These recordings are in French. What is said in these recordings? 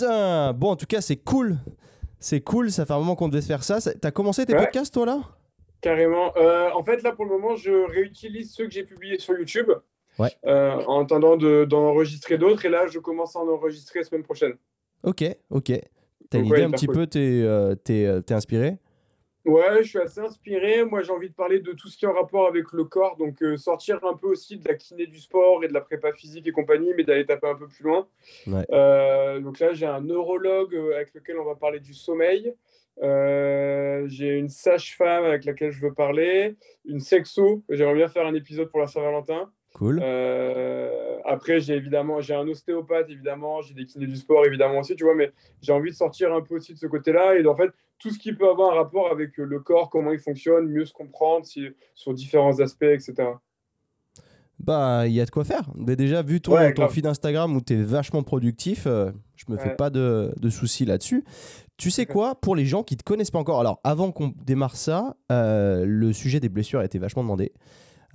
Putain Bon, en tout cas, c'est cool. C'est cool, ça fait un moment qu'on devait faire ça. T'as commencé tes Ouais. podcasts, toi, là? Carrément. Euh, en fait, là, pour le moment, je réutilise ceux que j'ai publiés sur YouTube Ouais. euh, en attendant de- d'en enregistrer d'autres. Et là, je commence à en enregistrer la semaine prochaine. Ok, ok. T'as une ouais, idée un petit cool. peu, t'es euh, euh, t'es inspiré? Ouais, je suis assez inspiré. Moi, j'ai envie de parler de tout ce qui est en rapport avec le corps. Donc, euh, sortir un peu aussi de la kiné du sport et de la prépa physique et compagnie, mais d'aller taper un peu plus loin. Ouais. Euh, donc là, j'ai un neurologue euh, avec lequel on va parler du sommeil. Euh, j'ai une sage-femme avec laquelle je veux parler. Une sexo. J'aimerais bien faire un épisode pour la Saint-Valentin. Cool. Euh, après, j'ai évidemment, j'ai un ostéopathe, évidemment, j'ai des kinés du sport, évidemment aussi, tu vois, mais j'ai envie de sortir un peu aussi de ce côté-là et en fait, tout ce qui peut avoir un rapport avec euh, le corps, comment il fonctionne, mieux se comprendre si- sur différents aspects, etc. Bah, il y a de quoi faire. Mais déjà, vu ton, Ouais, ton feed Instagram où t'es vachement productif, euh, je me fais pas de, de soucis là-dessus. Tu sais quoi, pour les gens qui te connaissent pas encore, alors avant qu'on démarre ça, euh, le sujet des blessures a été vachement demandé.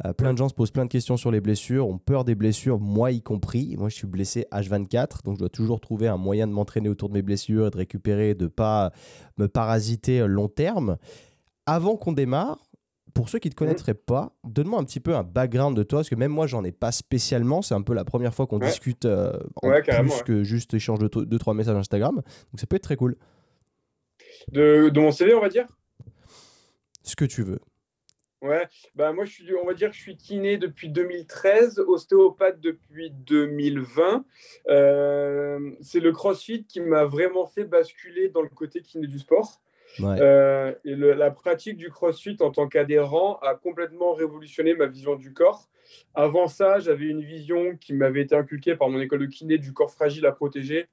Euh, plein de gens se posent plein de questions sur les blessures, ont peur des blessures, moi y compris. Moi, je suis blessé H24, donc je dois toujours trouver un moyen de m'entraîner autour de mes blessures et de récupérer, de pas me parasiter euh, long terme. Avant qu'on démarre, pour ceux qui ne te connaîtraient pas, donne-moi un petit peu un background de toi, parce que même moi, j'en ai pas spécialement. C'est un peu la première fois qu'on Ouais. discute euh, en Ouais, plus ouais. que juste échange de 2-3 messages Instagram. Donc ça peut être très cool. De, de mon CV, on va dire? Ce que tu veux. Ouais, bah moi je suis, on va dire que je suis kiné depuis 2013, ostéopathe depuis 2020. Euh, c'est le CrossFit qui m'a vraiment fait basculer dans le côté kiné du sport. Ouais. Euh, et le- la pratique du CrossFit en tant qu'adhérent a complètement révolutionné ma vision du corps. Avant ça, j'avais une vision qui m'avait été inculquée par mon école de kiné du corps fragile à protéger,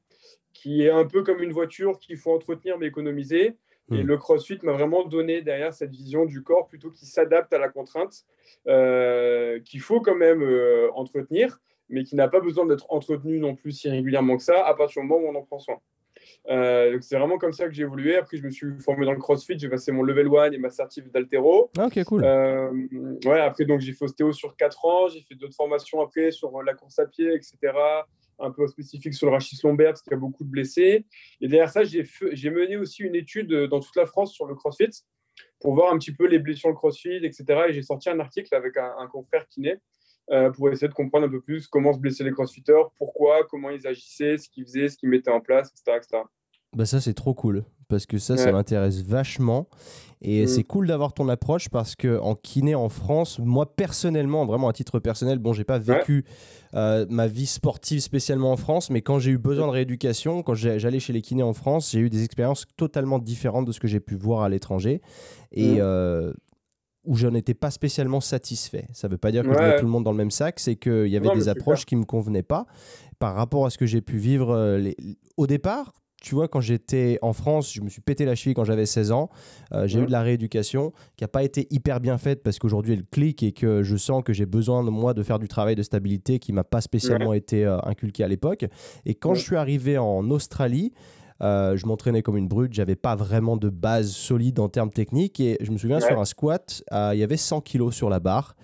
qui est un peu comme une voiture qu'il faut entretenir mais économiser. Et Hmm. le CrossFit m'a vraiment donné derrière cette vision du corps plutôt qui s'adapte à la contrainte, euh, qu'il faut quand même euh, entretenir, mais qui n'a pas besoin d'être entretenu non plus si régulièrement que ça, à partir du moment où on en prend soin. Euh, donc c'est vraiment comme ça que j'ai évolué. Après, je me suis formé dans le CrossFit, j'ai passé mon level 1 et ma certif d'altéro. Ah, ok, cool. Ouais, après, donc j'ai fait ostéo sur 4 ans, j'ai fait d'autres formations après sur la course à pied, etc. Un peu spécifique sur le rachis lombaire parce qu'il y a beaucoup de blessés. Et derrière ça, j'ai mené aussi une étude euh, dans toute la France sur le CrossFit pour voir un petit peu les blessures le CrossFit, etc. Et j'ai sorti un article avec un, un confrère kiné euh, pour essayer de comprendre un peu plus comment se blessaient les crossfitters, pourquoi, comment ils agissaient, ce qu'ils faisaient, ce qu'ils mettaient en place, etc. etc. Bah ça c'est trop cool parce que ça ça m'intéresse vachement et Mm. c'est cool d'avoir ton approche parce que en kiné en France moi personnellement vraiment à titre personnel bon j'ai pas vécu euh, ma vie sportive spécialement en France mais quand j'ai eu besoin de rééducation quand j'allais chez les kinés en France j'ai eu des expériences totalement différentes de ce que j'ai pu voir à l'étranger et Mm. euh, où je n'étais pas spécialement satisfait. Ça veut pas dire que je Ouais. mets tout le monde dans le même sac, c'est qu'il y avait Non, des approches qui me convenaient pas par rapport à ce que j'ai pu vivre euh, les- au départ. Tu vois, quand j'étais en France, je me suis pété la cheville quand j'avais 16 ans. Euh, j'ai Ouais. eu de la rééducation qui n'a pas été hyper bien faite parce qu'aujourd'hui elle clique et que je sens que j'ai besoin de moi de faire du travail de stabilité qui m'a pas spécialement été euh, inculqué à l'époque. Et quand Ouais. je suis arrivé en Australie, euh, je m'entraînais comme une brute, j'avais pas vraiment de base solide en termes techniques et je me souviens sur un squat, il y avait 100 kilos sur la barre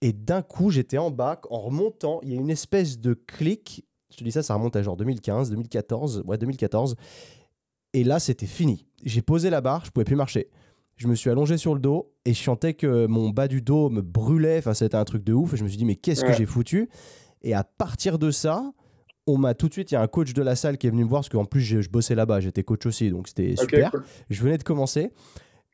et d'un coup j'étais en bas, en remontant, il y a une espèce de clic, je te dis ça, ça remonte à genre 2015, 2014, ouais 2014 et là c'était fini. J'ai posé la barre, je pouvais plus marcher. Je me suis allongé sur le dos et je sentais que mon bas du dos me brûlait, enfin c'était un truc de ouf, je me suis dit mais qu'est-ce que j'ai foutu? Et à partir de ça, on m'a tout de suite, il y a un coach de la salle qui est venu me voir parce qu'en plus je, je bossais là-bas, j'étais coach aussi, donc c'était super. cool. Je venais de commencer.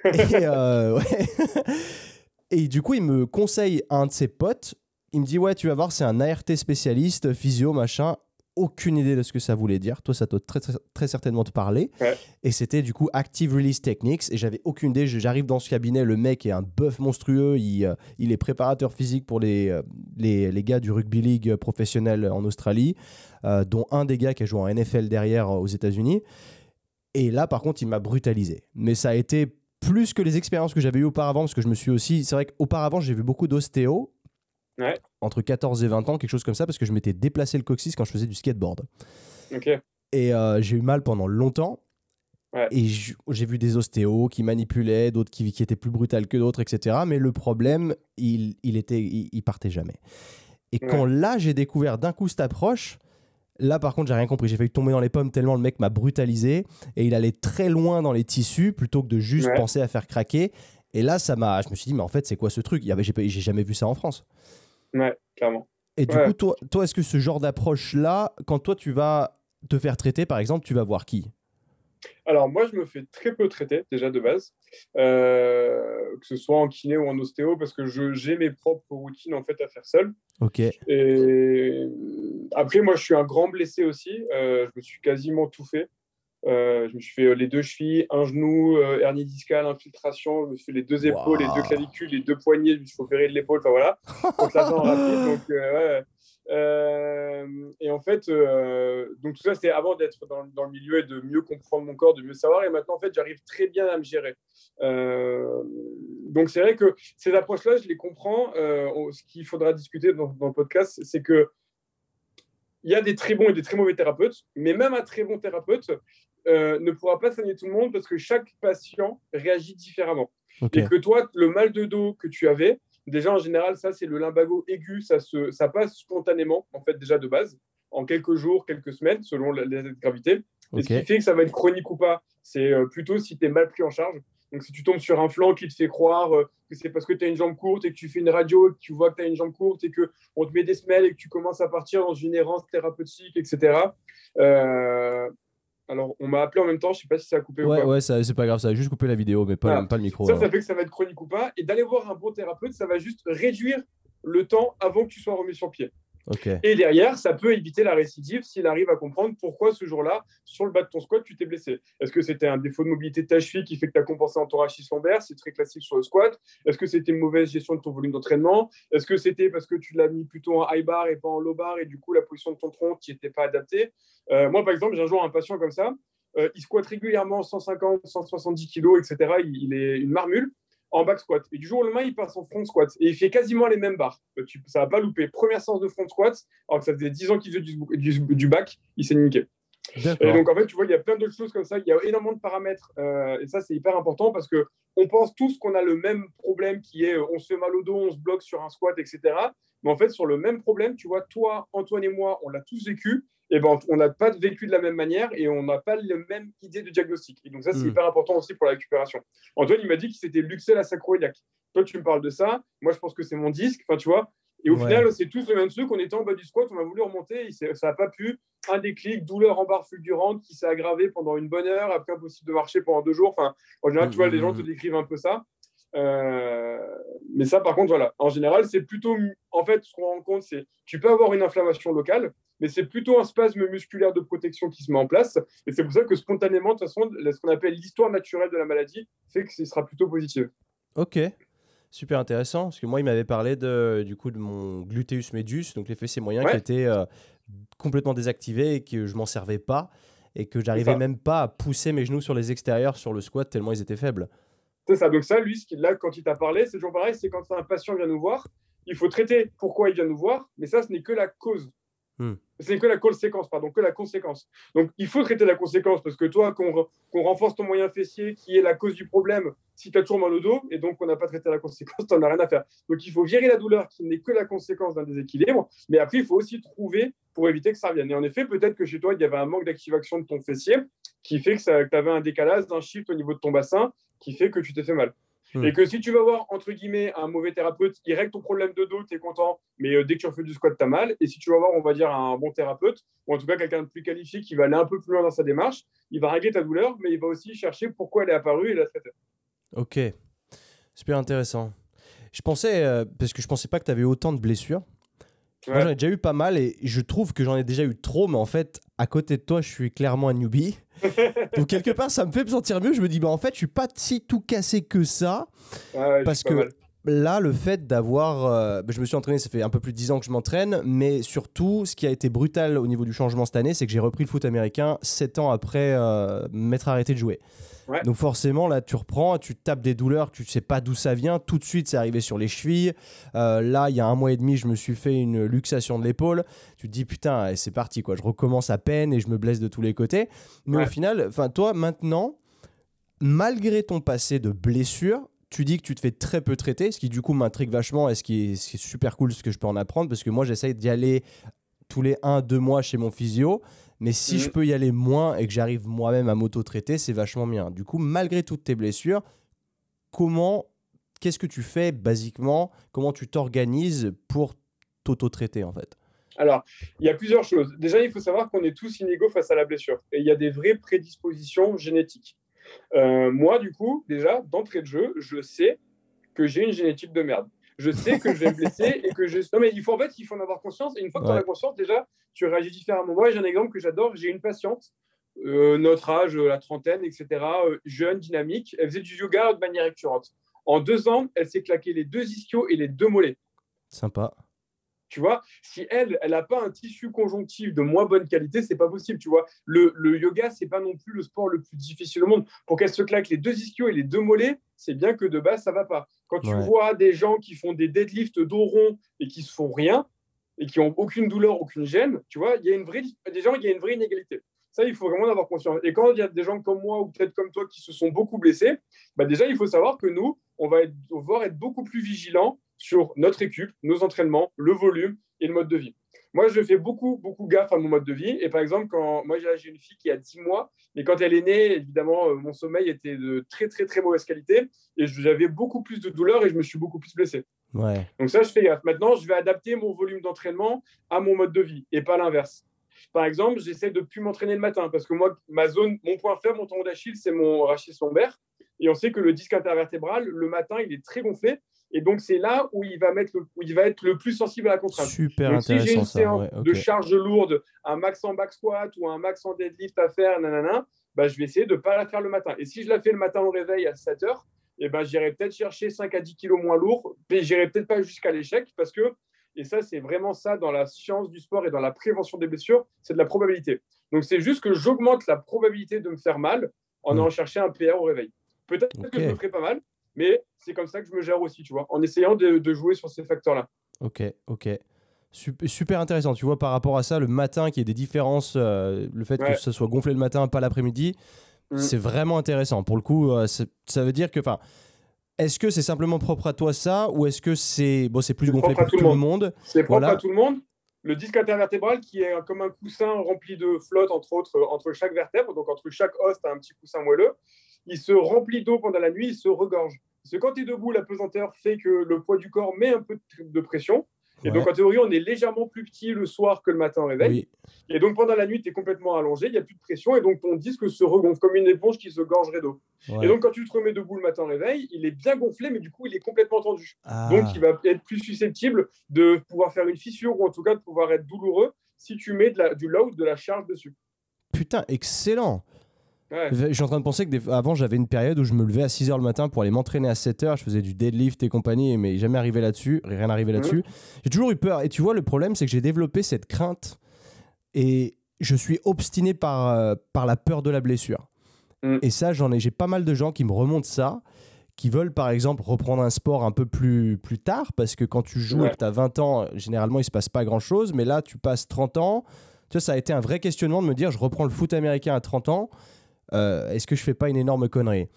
Et, euh. Et du coup, il me conseille un de ses potes. Il me dit Ouais, tu vas voir, c'est un ART spécialiste, physio, machin. Aucune idée de ce que ça voulait dire. Toi, ça doit très, très, très certainement te parler. Ouais. Et c'était du coup Active Release Techniques. Et j'avais aucune idée. J'arrive dans ce cabinet, le mec est un bœuf monstrueux. Il, euh, il est préparateur physique pour les, euh, les, les gars du rugby league professionnel en Australie, euh, dont un des gars qui a joué en NFL derrière aux États-Unis. Et là, par contre, il m'a brutalisé. Mais ça a été plus que les expériences que j'avais eues auparavant, parce que je me suis aussi. C'est vrai qu'auparavant, j'ai vu beaucoup d'ostéo. Ouais. Entre 14 et 20 ans, quelque chose comme ça, parce que je m'étais déplacé le coccyx quand je faisais du skateboard. Et euh, j'ai eu mal pendant longtemps. Ouais. Et j'ai vu des ostéos qui manipulaient, d'autres qui, qui étaient plus brutales que d'autres, etc. Mais le problème, il, il, était, il, il partait jamais. Et Ouais. quand là, j'ai découvert d'un coup cette approche, Là, par contre, j'ai rien compris. J'ai failli tomber dans les pommes tellement le mec m'a brutalisé et il allait très loin dans les tissus plutôt que de juste penser à faire craquer. Et là, ça m'a. Je me suis dit, mais en fait, c'est quoi ce truc? J'ai jamais vu ça en France. Ouais, clairement. Et du coup, toi, toi est-ce que ce genre d'approche-là, quand toi tu vas te faire traiter, par exemple, tu vas voir qui? Alors moi, je me fais très peu traiter déjà de base, euh, que ce soit en kiné ou en ostéo, parce que j'ai mes propres routines en fait à faire seul. Ok. Et après, moi, je suis un grand blessé aussi. Euh, je me suis quasiment tout fait. Euh, je me suis fait les deux chevilles, un genou, hernie discale, infiltration. Je me suis fait les deux épaules, les deux clavicules, les deux poignets. Je me suis opéré de l'épaule. Enfin voilà. Donc là, rapide. Donc ouais. Euh, et en fait, euh, donc tout ça, c'était avant d'être dans, dans, le milieu et de mieux comprendre mon corps, de mieux savoir. Et maintenant, en fait, j'arrive très bien à me gérer. Euh, donc c'est vrai que ces approches-là, je les comprends. ce qu'il faudra discuter dans, dans le podcast, c'est que il y a des très bons et des très mauvais thérapeutes, mais même un très bon thérapeute ne pourra pas soigner tout le monde parce que chaque patient réagit différemment. Et que toi, le mal de dos que tu avais, Déjà, en général, ça, c'est le limbago aigu. Ça, se, ça passe spontanément, en fait, déjà de base, en quelques jours, quelques semaines, selon la, gravité. Et ce qui fait que ça va être chronique ou pas, c'est euh, plutôt si tu es mal pris en charge. Donc, si tu tombes sur un flanc qui te fait croire euh, que c'est parce que tu as une jambe courte et que tu fais une radio et que tu vois que tu as une jambe courte et qu'on te met des semelles et que tu commences à partir dans une errance thérapeutique, etc. Euh, alors, on m'a appelé en même temps, je sais pas si ça a coupé ouais, ou pas. Ouais, c'est pas grave, ça a juste coupé la vidéo, mais pas, pas le micro. Ça, ça fait que ça va être chronique ou pas. Et d'aller voir un bon thérapeute, ça va juste réduire le temps avant que tu sois remis sur pied. Et derrière, ça peut éviter la récidive s'il arrive à comprendre pourquoi ce jour-là, sur le bas de ton squat, tu t'es blessé. Est-ce que c'était un défaut de mobilité de ta cheville qui fait que tu as compensé en thoracis lombaire? C'est très classique sur le squat. Est-ce que c'était une mauvaise gestion de ton volume d'entraînement? Est-ce que c'était parce que tu l'as mis plutôt en high bar et pas en low bar et du coup la position de ton tronc qui n'était pas adaptée? Euh, Moi, par exemple, j'ai un jour un patient comme ça. Euh, il squatte régulièrement 150, 170 kilos, etc. Il, est une marmule en back squat. Et du jour au lendemain, il passe en front squat. Et il fait quasiment les mêmes barres. Euh, ça va pas louper. Première séance de front squat, alors que ça faisait 10 ans qu'il faisait du, du, back, il s'est niqué. Et donc, en fait, tu vois, il y a plein d'autres choses comme ça. Il y a énormément de paramètres. Euh, et ça, c'est hyper important parce que on pense tous qu'on a le même problème qui est on se fait mal au dos, on se bloque sur un squat, etc. Mais en fait, sur le même problème, tu vois, toi, Antoine et moi, on l'a tous vécu. Ben, on n'a pas vécu de la même manière et on n'a pas la même idée de diagnostic. Et donc, ça, c'est hmm. hyper important aussi pour la récupération. Antoine, il m'a dit qu'il s'était luxé la sacroiliaque. Toi, tu me parles de ça. Moi, je pense que c'est mon disque. Enfin, tu vois. Et au final, c'est tous le même truc. On était en bas du squat, on a voulu remonter, ça n'a pas pu. Un déclic, douleur en barre fulgurante qui s'est aggravée pendant une bonne heure, après impossible de marcher pendant deux jours. Enfin, en général, tu vois, les gens te hmm. décrivent un peu ça. Euh, mais ça, par contre, voilà. En général, c'est plutôt. En fait, ce qu'on rend compte, c'est tu peux avoir une inflammation locale, mais c'est plutôt un spasme musculaire de protection qui se met en place. Et c'est pour ça que spontanément, de toute façon, ce qu'on appelle l'histoire naturelle de la maladie fait que ce sera plutôt positif. Ok. Super intéressant, parce que moi, il m'avait parlé de, du coup de mon gluteus medius, donc les fessiers moyens qui étaient euh, complètement désactivés et que je m'en servais pas et que j'arrivais même pas à pousser mes genoux sur les extérieurs sur le squat tellement ils étaient faibles. C'est ça. Donc ça, lui, ce qu'il, là, quand il t'a parlé, c'est toujours pareil. C'est quand un patient vient nous voir, il faut traiter pourquoi il vient nous voir, mais ça, ce n'est que la cause. Hmm. C'est que la conséquence, pardon, que la conséquence. Donc, il faut traiter la conséquence parce que toi, qu'on renforce ton moyen fessier, qui est la cause du problème, si tu as toujours mal au dos, et donc on n'a pas traité la conséquence, tu n'en as rien à faire. Donc, il faut virer la douleur qui n'est que la conséquence d'un déséquilibre, mais après, il faut aussi trouver pour éviter que ça revienne. Et en effet, peut-être que chez toi, il y avait un manque d'activation de ton fessier qui fait que tu avais un décalage, d'un shift au niveau de ton bassin qui fait que tu t'es fait mal. Hmm. Et que si tu vas voir, entre guillemets, un mauvais thérapeute, il règle ton problème de dos, tu es content, mais euh, dès que tu refais du squat, tu as mal. Et si tu vas voir, on va dire, un bon thérapeute, ou en tout cas quelqu'un de plus qualifié qui va aller un peu plus loin dans sa démarche, il va régler ta douleur, mais il va aussi chercher pourquoi elle est apparue et la traiter. Ok, super intéressant. Je pensais, euh, parce que je pensais pas que tu avais autant de blessures. Moi, j'en ai déjà eu pas mal et je trouve que j'en ai déjà eu trop, mais en fait, à côté de toi, je suis clairement un newbie. Donc, quelque part, ça me fait me sentir mieux. Je me dis, bah, en fait, je suis pas si tout cassé que ça. parce que là, le fait d'avoir. Euh, je me suis entraîné, ça fait un peu plus de 10 ans que je m'entraîne, mais surtout, ce qui a été brutal au niveau du changement cette année, c'est que j'ai repris le foot américain 7 ans après euh, m'être arrêté de jouer. Donc forcément, là, tu reprends, tu tapes des douleurs, tu sais pas d'où ça vient. Tout de suite, c'est arrivé sur les chevilles. Euh, là, il y a un mois et demi, je me suis fait une luxation de l'épaule. Tu te dis, putain, c'est parti, quoi. Je recommence à peine et je me blesse de tous les côtés. Mais au final, toi, maintenant, malgré ton passé de blessure, tu dis que tu te fais très peu traiter, ce qui du coup m'intrigue vachement et ce qui est, super cool, ce que je peux en apprendre, parce que moi j'essaye d'y aller tous les 1-2 mois chez mon physio. Mais si Mhm. je peux y aller moins et que j'arrive moi-même à m'auto-traiter, c'est vachement bien. Du coup, malgré toutes tes blessures, comment, qu'est-ce que tu fais basiquement? Comment tu t'organises pour t'auto-traiter en fait? Alors, il y a plusieurs choses. Déjà, il faut savoir qu'on est tous inégaux face à la blessure. Et il y a des vraies prédispositions génétiques. Euh, moi, du coup, déjà, d'entrée de jeu, je sais que j'ai une génétique de merde. Je sais que je vais me blesser et que je. Non, mais il faut en fait, il faut en avoir conscience. Et une fois que tu en as conscience, déjà, tu réagis différemment. Moi, j'ai un exemple que j'adore. J'ai une patiente, euh, notre âge, euh, la trentaine, etc., euh, jeune, dynamique. Elle faisait du yoga de manière récurrente. En deux ans, elle s'est claqué les deux ischios et les deux mollets. Sympa. Tu vois, si elle, elle n'a pas un tissu conjonctif de moins bonne qualité, c'est pas possible. Tu vois, le, le yoga, c'est pas non plus le sport le plus difficile au monde. Pour qu'elle se claque les deux ischios et les deux mollets, c'est bien que de base, ça va pas. Quand tu Ouais. vois des gens qui font des deadlifts dos rond et qui se font rien et qui ont aucune douleur, aucune gêne, tu vois, il y a une vraie, des gens, il y a une vraie inégalité. Ça, il faut vraiment en avoir conscience. Et quand il y a des gens comme moi ou peut-être comme toi qui se sont beaucoup blessés, bah déjà, il faut savoir que nous, on va, être, on va devoir être beaucoup plus vigilants sur notre équipe, nos entraînements, le volume et le mode de vie. Moi, je fais beaucoup, beaucoup gaffe à mon mode de vie. Et par exemple, quand moi, j'ai une fille qui a 10 mois, mais quand elle est née, évidemment, euh, mon sommeil était de très, très, très mauvaise qualité. Et j'avais beaucoup plus de douleur et je me suis beaucoup plus blessé. Ouais. Donc ça, je fais gaffe. Maintenant, je vais adapter mon volume d'entraînement à mon mode de vie et pas l'inverse. Par exemple, j'essaie de plus m'entraîner le matin parce que moi, ma zone, mon point faible, mon tendon d'Achille, c'est mon rachis lombaire. Et on sait que le disque intervertébral, le matin, il est très gonflé. Et donc, c'est là où il, va mettre le, où il va être le plus sensible à la contrainte. Super Donc, si j'ai intéressant une ça. séance ouais, ok. de charge lourde, un max en back squat ou un max en deadlift à faire, nanana, bah, je vais essayer de ne pas la faire le matin. Et si je la fais le matin au réveil à 7 heures, eh ben, j'irai peut-être chercher 5 à 10 kilos moins lourd, mais j'irai peut-être pas jusqu'à l'échec parce que, et ça, c'est vraiment ça dans la science du sport et dans la prévention des blessures, c'est de la probabilité. Donc, c'est juste que j'augmente la probabilité de me faire mal en Mm. allant chercher un PA au réveil. Peut-être que je me ferai pas mal, mais c'est comme ça que je me gère aussi, tu vois, en essayant de, de jouer sur ces facteurs-là. Ok, ok. Sup- Super intéressant. Tu vois, par rapport à ça, le matin, qu'il y ait des différences, euh, le fait Ouais. que ça soit gonflé le matin, pas l'après-midi, Mm. c'est vraiment intéressant. Pour le coup, euh, ça veut dire que, enfin, est-ce que c'est simplement propre à toi ça, ou est-ce que c'est bon, c'est plus gonflé pour tout, le le monde C'est propre Voilà. à tout le monde. Le disque intervertébral qui est comme un coussin rempli de flotte entre autres entre chaque vertèbre, donc entre chaque os, tu as un petit coussin moelleux. Il se remplit d'eau pendant la nuit, il se regorge. Parce que quand tu es debout, la pesanteur fait que le poids du corps met un peu de- pression. Et Ouais. donc, en théorie, on est légèrement plus petit le soir que le matin au réveil. Oui, Et donc, pendant la nuit, tu es complètement allongé, il n'y a plus de pression. Et donc, ton disque se regonfle comme une éponge qui se gorgerait d'eau. ouais. Et donc, quand tu te remets debout le matin au réveil, il est bien gonflé, mais du coup, il est complètement tendu. Ah, Donc, il va être plus susceptible de pouvoir faire une fissure ou en tout cas de pouvoir être douloureux si tu mets de la, du load, de la charge dessus. putain, excellent. Ouais. Je suis en train de penser que des- avant, j'avais une période où je me levais à 6h le matin pour aller m'entraîner à 7h. Je faisais du deadlift et compagnie, mais jamais arrivé là-dessus. Rien arrivé là-dessus. J'ai toujours eu peur. Et tu vois, le problème, c'est que j'ai développé cette crainte et je suis obstiné par, euh, par la peur de la blessure. Mhm. Et ça, j'en ai, j'ai pas mal de gens qui me remontent ça, qui veulent par exemple reprendre un sport un peu plus, plus tard, parce que quand tu joues et Ouais. que tu as 20 ans, généralement, il se passe pas grand-chose. Mais là, tu passes 30 ans. Tu vois, ça a été un vrai questionnement de me dire, je reprends le foot américain à 30 ans. Euh, est-ce que je fais pas une énorme connerie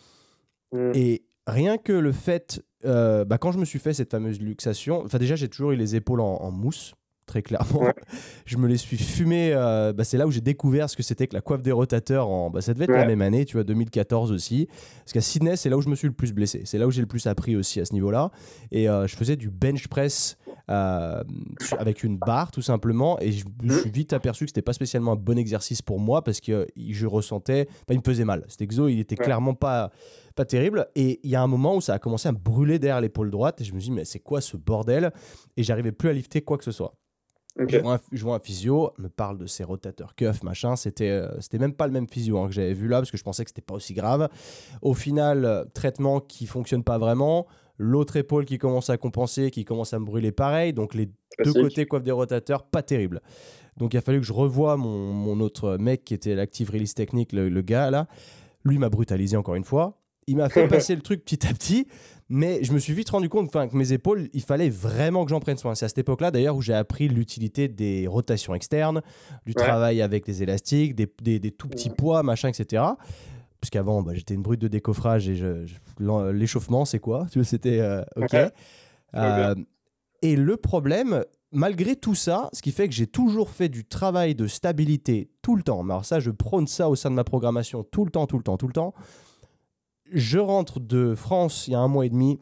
Mm. Et rien que le fait, euh, bah, quand je me suis fait cette fameuse luxation, enfin déjà j'ai toujours eu les épaules en, en mousse, très clairement. Ouais. Je me les suis fumées, euh, bah, c'est là où j'ai découvert ce que c'était que la coiffe des rotateurs, en, bah, ça devait être la même année, tu vois, 2014 aussi. Parce qu'à Sydney, c'est là où je me suis le plus blessé, c'est là où j'ai le plus appris aussi à ce niveau-là. Et euh, je faisais du bench press euh, avec une barre tout simplement, et je me suis vite aperçu que c'était pas spécialement un bon exercice pour moi parce que je ressentais, bah, il me faisait mal. Cet exo, il était Ouais. clairement pas pas terrible. Et il y a un moment où ça a commencé à me brûler derrière l'épaule droite. Et je me suis dit, mais c'est quoi ce bordel? Et j'arrivais plus à lifter quoi que ce soit. Je, vois un, je vois un physio, me parle de ses rotateurs cuff, machin. C'était euh, c'était même pas le même physio hein, que j'avais vu là, parce que je pensais que c'était pas aussi grave. Au final, euh, traitement qui fonctionne pas vraiment. L'autre épaule qui commence à compenser, qui commence à me brûler pareil. Donc les deux côtés coiffe des rotateurs, pas terrible. Donc il a fallu que je revoie mon, mon autre mec qui était l'active release technique, le, le gars là. Lui m'a brutalisé encore une fois. Il m'a fait passer le truc petit à petit, mais je me suis vite rendu compte que mes épaules, il fallait vraiment que j'en prenne soin. C'est à cette époque-là d'ailleurs où j'ai appris l'utilité des rotations externes, du Ouais. travail avec les élastiques, des, des- des tout petits poids, machin, etc. Parce qu'avant, bah, j'étais une brute de décoffrage et l'échauffement, c'est quoi? Tu C'était euh, OK. Ouais. Euh, et le problème, malgré tout ça, ce qui fait que j'ai toujours fait du travail de stabilité tout le temps. Mais alors ça, je prône ça au sein de ma programmation tout le temps, tout le temps, tout le temps. Je rentre de France il y a un mois et demi.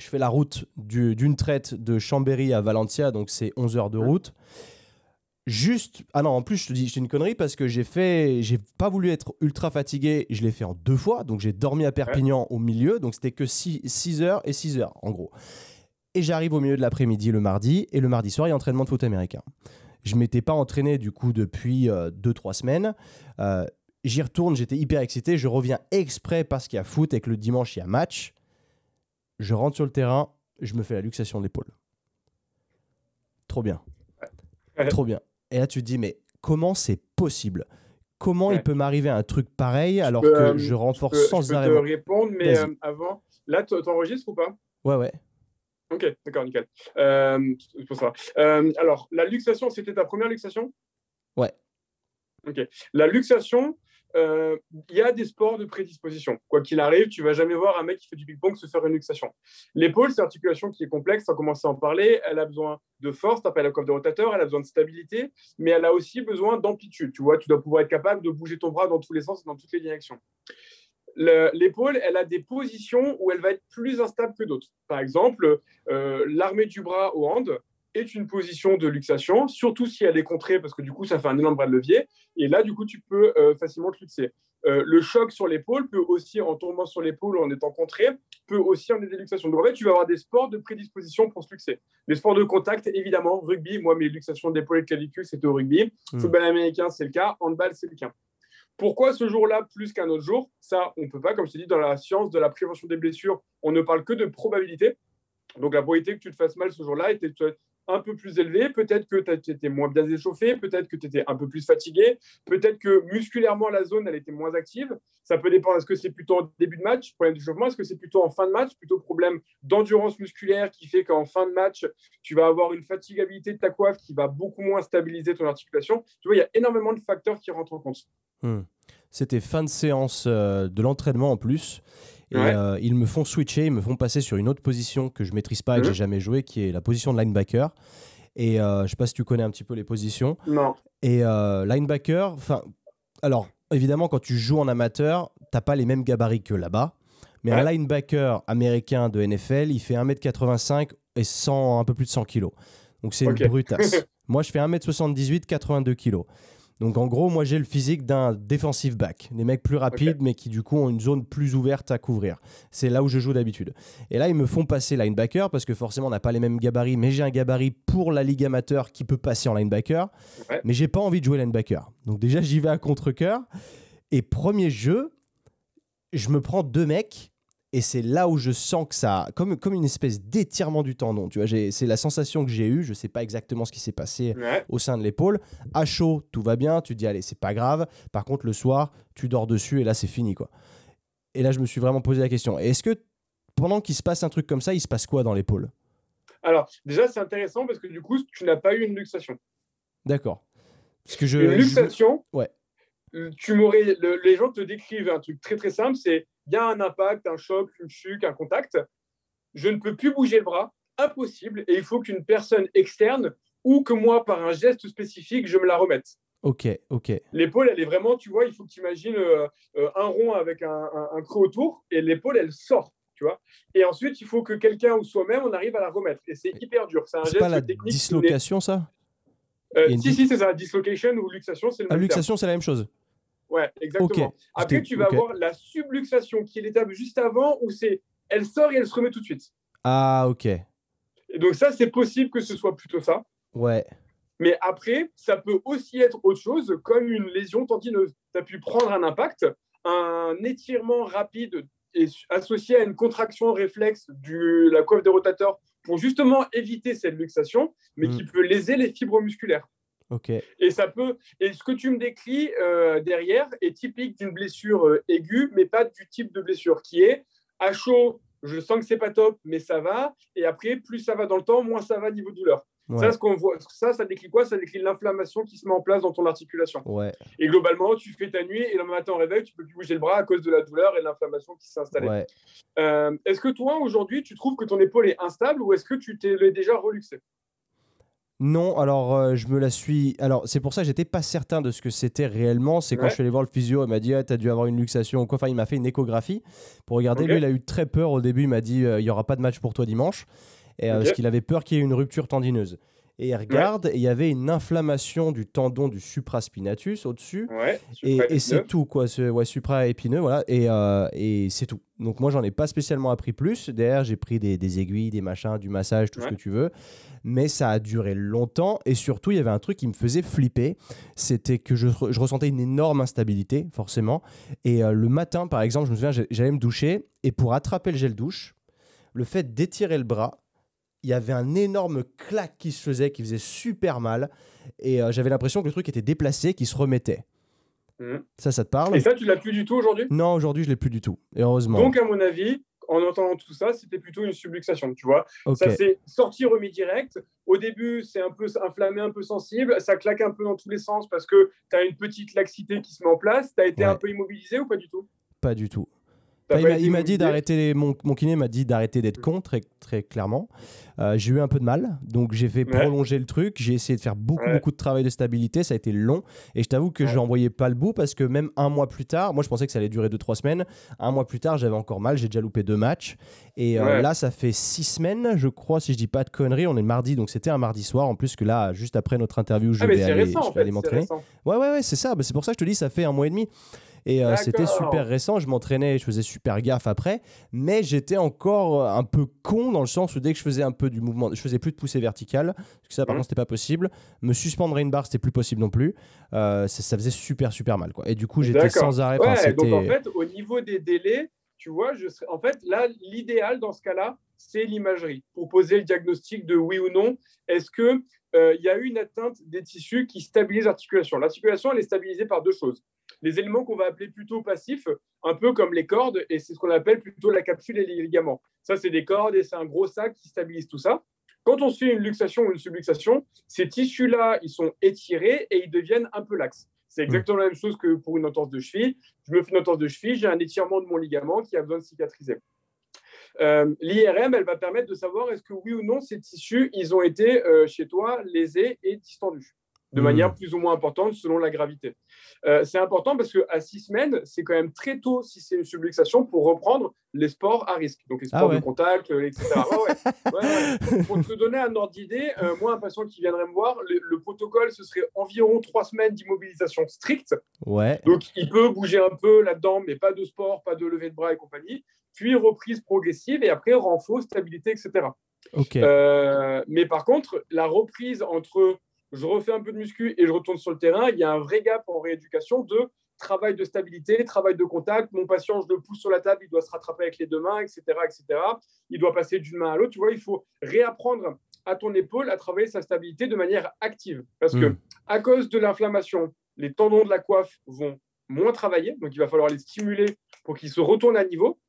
Je fais la route d'une traite de Chambéry à Valencia, donc c'est 11 heures de route. Juste, ah non, en plus je te dis, c'est une connerie parce que j'ai fait, j'ai pas voulu être ultra fatigué, je l'ai fait en deux fois, donc j'ai dormi à Perpignan au milieu, donc c'était que 6 heures et 6 heures en gros. Et j'arrive au milieu de l'après-midi le mardi, et le mardi soir, il y a entraînement de foot américain. Je m'étais pas entraîné du coup depuis 2-3 euh, semaines. Euh, j'y retourne, j'étais hyper excité. Je reviens exprès parce qu'il y a foot et que le dimanche il y a match. Je rentre sur le terrain, je me fais la luxation de l'épaule. Trop bien. Trop bien. Et là, tu te dis, mais comment c'est possible? Comment il peut m'arriver un truc pareil alors que euh, je renforce sans arrêt Je peux te répondre, mais avant, là, tu enregistres ou pas? Ouais, ouais. Ok, d'accord, nickel. Euh, pour ça. Euh, alors, la luxation, c'était ta première luxation? Ouais. Ok. La luxation, euh, il y a des sports de prédisposition. Quoi qu'il arrive, tu vas jamais voir un mec qui fait du ping-pong se faire une luxation. L'épaule, c'est une articulation qui est complexe, on a commencé à en parler. Elle a besoin de force, tu appelles la coiffe de rotateur, elle a besoin de stabilité, mais elle a aussi besoin d'amplitude. Tu vois, tu dois pouvoir être capable de bouger ton bras dans tous les sens et dans toutes les directions l'épaule, elle a des positions où elle va être plus instable que d'autres. Par exemple, euh, l'armée du bras au hand est une position de luxation, surtout si elle est contrée, parce que du coup, ça fait un énorme bras de levier. Et là, du coup, tu peux euh, facilement te luxer. Euh, le choc sur l'épaule peut aussi, en tombant sur l'épaule ou en étant contré, peut aussi en aider luxation. Donc en fait, tu vas avoir des sports de prédisposition pour se luxer. Les sports de contact, évidemment, rugby, moi, mes luxations d'épaule et de clavicule, c'était au rugby. Hmm. Football américain, c'est le cas. Handball, c'est le cas. Pourquoi ce jour-là plus qu'un autre jour? Ça, on ne peut pas. Comme je t'ai dit, dans la science de la prévention des blessures, on ne parle que de probabilité. Donc la probabilité que tu te fasses mal ce jour-là était un peu plus élevée. Peut-être que tu étais moins bien échauffé, peut-être que tu étais un peu plus fatigué, peut-être que musculairement la zone elle était moins active. Ça peut dépendre. Est-ce que c'est plutôt en début de match, problème d'échauffement Est-ce que c'est plutôt en fin de match, plutôt problème d'endurance musculaire qui fait qu'en fin de match, tu vas avoir une fatigabilité de ta coiffe qui va beaucoup moins stabiliser ton articulation Tu vois, il y a énormément de facteurs qui rentrent en compte. Hmm. C'était fin de séance euh, de l'entraînement en plus. Et euh, ils me font switcher, ils me font passer sur une autre position que je maîtrise pas et que j'ai jamais joué, qui est la position de linebacker. Et euh, je sais pas si tu connais un petit peu les positions. Non. Et linebacker, enfin, alors évidemment quand tu joues en amateur, t'as pas les mêmes gabarits que là-bas. Mais un linebacker américain de NFL, il fait 1m85 et 100, un peu plus de 100 kg. Donc c'est une brutasse. Moi, je fais 1m78, 82 kg. Donc en gros, moi j'ai le physique d'un defensive back, des mecs plus rapides mais qui du coup ont une zone plus ouverte à couvrir. C'est là où je joue d'habitude. Et là, ils me font passer linebacker parce que forcément on n'a pas les mêmes gabarits, mais j'ai un gabarit pour la ligue amateur qui peut passer en linebacker, mais j'ai pas envie de jouer linebacker. Donc déjà j'y vais à contre-cœur. Et premier jeu, je me prends deux mecs et c'est là où je sens que ça, comme, comme une espèce d'étirement du tendon. Tu vois, c'est la sensation que j'ai eue. Je sais pas exactement ce qui s'est passé au sein de l'épaule. À chaud, tout va bien. Tu te dis, allez, c'est pas grave. Par contre, le soir, tu dors dessus et là, c'est fini, quoi. Et là, je me suis vraiment posé la question. Est-ce que pendant qu'il se passe un truc comme ça, il se passe quoi dans l'épaule? Alors, déjà, c'est intéressant parce que du coup, tu n'as pas eu une luxation. D'accord. Parce que je, une luxation, ouais. tu m'aurais, les gens te décrivent un truc très très simple, c'est il y a un impact, un choc, une chute, un contact. Je ne peux plus bouger le bras, impossible, et il faut qu'une personne externe ou que moi, par un geste spécifique, je me la remette. Ok, ok. L'épaule, elle est vraiment, tu vois, il faut que tu imagines euh, euh, un rond avec un, creux autour, et l'épaule, elle sort. Tu vois et ensuite, il faut que quelqu'un ou soi-même, on arrive à la remettre. Et c'est hyper dur. C'est un geste pas la dislocation, ça? Euh, Si, si, c'est ça. Dislocation ou luxation, c'est le ah, luxation, c'est la même chose. Ouais, exactement. Après, tu vas avoir la subluxation, qui est l'étape juste avant, où c'est elle sort et elle se remet tout de suite. Ah, ok. Et donc ça, c'est possible que ce soit plutôt ça. Ouais. Mais après, ça peut aussi être autre chose, comme une lésion tendinoseuse. Tu as pu prendre un impact, un étirement rapide et associé à une contraction réflexe de la coiffe des rotateurs pour justement éviter cette luxation, mais qui mm. peut léser les fibres musculaires. Et ça peut. Et ce que tu me décris euh, derrière est typique d'une blessure euh, aiguë, mais pas du type de blessure qui est à chaud. Je sens que c'est pas top, mais ça va. Et après, plus ça va dans le temps, moins ça va niveau douleur. Ça, ce qu'on voit, ça, ça décrit quoi? Ça décrit l'inflammation qui se met en place dans ton articulation. Ouais. Et globalement, tu fais ta nuit et le matin au réveil, tu peux plus bouger le bras à cause de la douleur et de l'inflammation qui s'est installée. Euh, est-ce que toi, aujourd'hui, tu trouves que ton épaule est instable ou est-ce que tu t'es déjà reluxé? Non, alors euh, je me la suis. Alors c'est pour ça que j'étais pas certain de ce que c'était réellement. C'est quand Ouais. je suis allé voir le physio, il m'a dit ah, t'as dû avoir une luxation ou quoi. Enfin, il m'a fait une échographie pour regarder. Lui, il a eu très peur au début. Il m'a dit euh, il y aura pas de match pour toi dimanche. Et, euh, Ok. Parce qu'il avait peur qu'il y ait une rupture tendineuse. Et il regarde et il y avait une inflammation du tendon du supraspinatus au-dessus. Ouais. Et, c'est tout, quoi. Ce ouais, supra-épineux, voilà. Et, euh, et c'est tout. Donc, moi, j'en ai pas spécialement appris plus. Derrière, j'ai pris des, des aiguilles, des machins, du massage, tout ce que tu veux. Mais ça a duré longtemps. Et surtout, il y avait un truc qui me faisait flipper. C'était que je, re- je ressentais une énorme instabilité, forcément. Et euh, le matin, par exemple, je me souviens, j'allais me doucher. Et pour attraper le gel douche, le fait d'étirer le bras, il y avait un énorme claque qui se faisait, qui faisait super mal. Et euh, j'avais l'impression que le truc était déplacé, qui se remettait. Mhm. Ça, ça te parle? Et ça, tu l'as plus du tout aujourd'hui? Non, aujourd'hui, je l'ai plus du tout. Et heureusement. Donc, à mon avis, en entendant tout ça, c'était plutôt une subluxation, tu vois. Ça s'est sorti remis direct. Au début, c'est un peu inflammé, un peu sensible. Ça claque un peu dans tous les sens parce que tu as une petite laxité qui se met en place. Tu as été Ouais. un peu immobilisé ou pas du tout? Pas du tout. Il m'a- dit d'arrêter. Mon, mon kiné m'a dit d'arrêter d'être con, très, très clairement. Euh, j'ai eu un peu de mal, donc j'ai fait Ouais. prolonger le truc. J'ai essayé de faire beaucoup, Ouais. beaucoup de travail de stabilité. Ça a été long. Et je t'avoue que Ouais. je n'en voyais pas le bout parce que même un mois plus tard, moi je pensais que ça allait durer 2-3 semaines. Un mois plus tard, j'avais encore mal. J'ai déjà loupé deux matchs. Et euh, là, ça fait 6 semaines, je crois, si je dis pas de conneries. On est mardi, donc c'était un mardi soir. En plus que là, juste après notre interview, je Ah, mais vais c'est aller, récent, je vais aller m'entraîner. Ouais, ouais, ouais, c'est ça. Bah, c'est pour ça que je te dis, ça fait un mois et demi. Et euh, c'était super récent. Je m'entraînais, je faisais super gaffe après. Mais j'étais encore euh, un peu con dans le sens où dès que je faisais un peu du mouvement, je faisais plus de poussée verticale. Parce que ça, par Mhm. contre, c'était pas possible. Me suspendre à une barre, c'était plus possible non plus. Euh, ça, ça faisait super, super mal. Quoi. Et du coup, j'étais sans arrêt. Ouais, donc en fait, au niveau des délais, tu vois, je serais... en fait, là, l'idéal dans ce cas-là, c'est l'imagerie pour poser le diagnostic de oui ou non. Est-ce que euh, il y a eu une atteinte des tissus qui stabilisent l'articulation? L'articulation, elle est stabilisée par deux choses. Les éléments qu'on va appeler plutôt passifs, un peu comme les cordes, et c'est ce qu'on appelle plutôt la capsule et les ligaments. Ça, c'est des cordes et c'est un gros sac qui stabilise tout ça. Quand on se fait une luxation ou une subluxation, ces tissus-là, ils sont étirés et ils deviennent un peu laxes. C'est exactement la même chose que pour une entorse de cheville. Je me fais une entorse de cheville, j'ai un étirement de mon ligament qui a besoin de cicatriser. Euh, L'IRM, elle va permettre de savoir est-ce que oui ou non ces tissus, ils ont été euh, chez toi lésés et distendus de Mhm. manière plus ou moins importante selon la gravité. Euh, c'est important parce qu'à six semaines, c'est quand même très tôt si c'est une subluxation pour reprendre les sports à risque. Donc les Ah sports ouais. de contact, euh, etc. Ouais, ouais. Ouais, ouais. Pour te donner un ordre d'idée, euh, moi, un patient qui viendrait me voir, le, le protocole, ce serait environ trois semaines d'immobilisation stricte. Ouais. Donc, il peut bouger un peu là-dedans, mais pas de sport, pas de levée de bras et compagnie. Puis reprise progressive et après renfort, stabilité, etc. Euh, mais par contre, la reprise entre je refais un peu de muscu et je retourne sur le terrain, il y a un vrai gap en rééducation de travail de stabilité, travail de contact. Mon patient, je le pousse sur la table, il doit se rattraper avec les deux mains, etc. etc. Il doit passer d'une main à l'autre. Tu vois, il faut réapprendre à ton épaule à travailler sa stabilité de manière active. Parce que Mm. à cause de l'inflammation, les tendons de la coiffe vont moins travailler, donc il va falloir les stimuler pour qu'ils se retournent à niveau.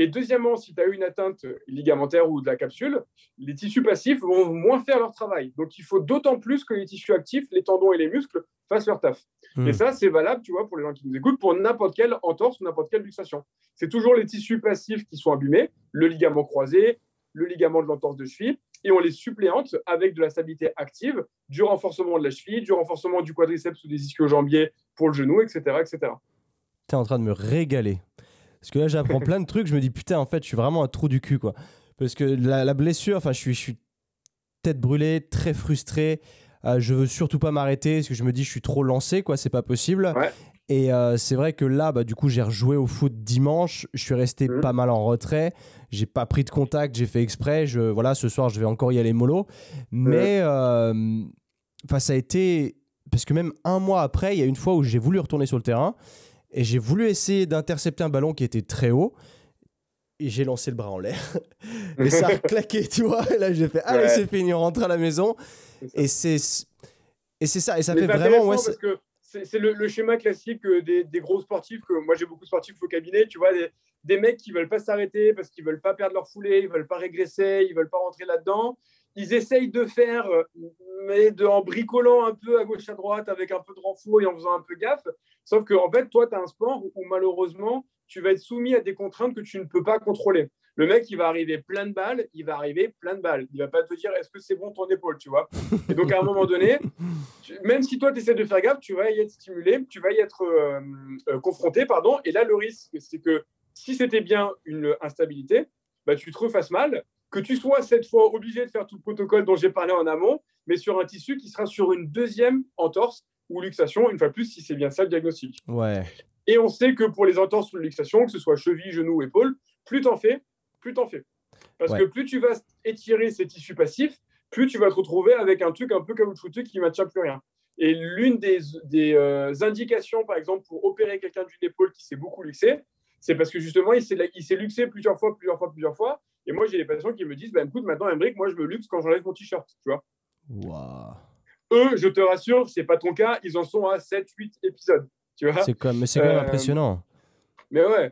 Et deuxièmement, si tu as eu une atteinte ligamentaire ou de la capsule, les tissus passifs vont moins faire leur travail. Donc il faut d'autant plus que les tissus actifs, les tendons et les muscles, fassent leur taf. Hmm. Et ça, c'est valable, tu vois, pour les gens qui nous écoutent, pour n'importe quelle entorse ou n'importe quelle luxation. C'est toujours les tissus passifs qui sont abîmés, le ligament croisé, le ligament de l'entorse de cheville, et on les suppléante avec de la stabilité active, du renforcement de la cheville, du renforcement du quadriceps ou des ischio-jambiers pour le genou, etc. etc. T'es en train de me régaler. Parce que là, j'apprends plein de trucs. Je me dis, putain, en fait, je suis vraiment un trou du cul, quoi. Parce que la, la blessure, enfin, je suis, je suis tête brûlée, très frustré. Euh, je veux surtout pas m'arrêter parce que je me dis, je suis trop lancé, quoi. C'est pas possible. Ouais. Et euh, c'est vrai que là, bah, du coup, j'ai rejoué au foot dimanche. Je suis resté Mhm. pas mal en retrait. J'ai pas pris de contact. J'ai fait exprès. Je, voilà, ce soir, je vais encore y aller mollo. Mais euh, enfin, ça a été parce que même un mois après, il y a une fois où j'ai voulu retourner sur le terrain et j'ai voulu essayer d'intercepter un ballon qui était très haut. Et j'ai lancé le bras en l'air. et ça a claqué, tu vois. Et là, j'ai fait Allez, Ouais. c'est fini, on rentre à la maison. Et c'est. Et c'est ça, et ça Mais fait vraiment. intéressant Ouais, parce c'est- que c'est c'est le, le schéma classique euh, des, des gros sportifs. Que moi, j'ai beaucoup de sportifs au cabinet. Tu vois, des, des mecs qui veulent pas s'arrêter parce qu'ils veulent pas perdre leur foulée, ils veulent pas régresser, ils veulent pas rentrer là-dedans. Ils essayent de faire, euh, mais en bricolant un peu à gauche à droite avec un peu de renfort et en faisant un peu gaffe. Sauf que en fait, toi, tu as un sport où malheureusement, tu vas être soumis à des contraintes que tu ne peux pas contrôler. Le mec, il va arriver plein de balles, il va arriver plein de balles. Il va pas te dire est-ce que c'est bon ton épaule, tu vois? Et donc, à un moment donné, même si toi, tu essaies de faire gaffe, tu vas y être stimulé, tu vas y être euh, euh, confronté, pardon. Et là, le risque, c'est que si c'était bien une instabilité, bah, tu te refasses mal, que tu sois cette fois obligé de faire tout le protocole dont j'ai parlé en amont, mais sur un tissu qui sera sur une deuxième entorse ou luxation, une fois plus, si c'est bien ça le diagnostic. Ouais. Et on sait que pour les entorses ou luxation, que ce soit cheville, genou ou épaule, plus t'en fais, plus t'en fais. Parce que plus tu vas étirer ces tissus passifs, plus tu vas te retrouver avec un truc un peu caoutchouteux qui ne maintient plus rien. Et l'une des, des euh, indications, par exemple, pour opérer quelqu'un d'une épaule qui s'est beaucoup luxé, c'est parce que justement, il s'est luxé plusieurs fois, plusieurs fois, plusieurs fois. Et moi, j'ai des patients qui me disent, bah, écoute, maintenant, Emmerich, moi, je me luxe quand j'enlève mon t-shirt, tu vois. Eux, je te rassure, c'est pas ton cas, ils en sont à 7, 8 épisodes, tu vois. C'est comme, mais c'est quand même euh, impressionnant. Mais ouais.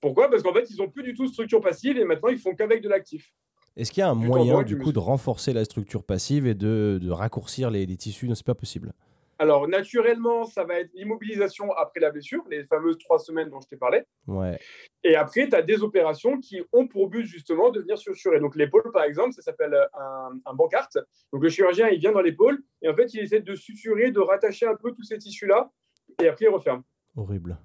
Pourquoi? Parce qu'en fait, ils n'ont plus du tout de structure passive et maintenant, ils font qu'avec de l'actif. Est-ce qu'il y a un moyen, du coup, de renforcer la structure passive et de, de raccourcir les, les tissus? Non, c'est pas possible. Alors, naturellement, ça va être l'immobilisation après la blessure, les fameuses trois semaines dont je t'ai parlé. Ouais. Et après, tu as des opérations qui ont pour but justement de venir suturer. Donc, l'épaule, par exemple, ça s'appelle un, un bancarte. Donc, le chirurgien, il vient dans l'épaule et en fait, il essaie de suturer, de rattacher un peu tous ces tissus-là et après, il referme. Horrible.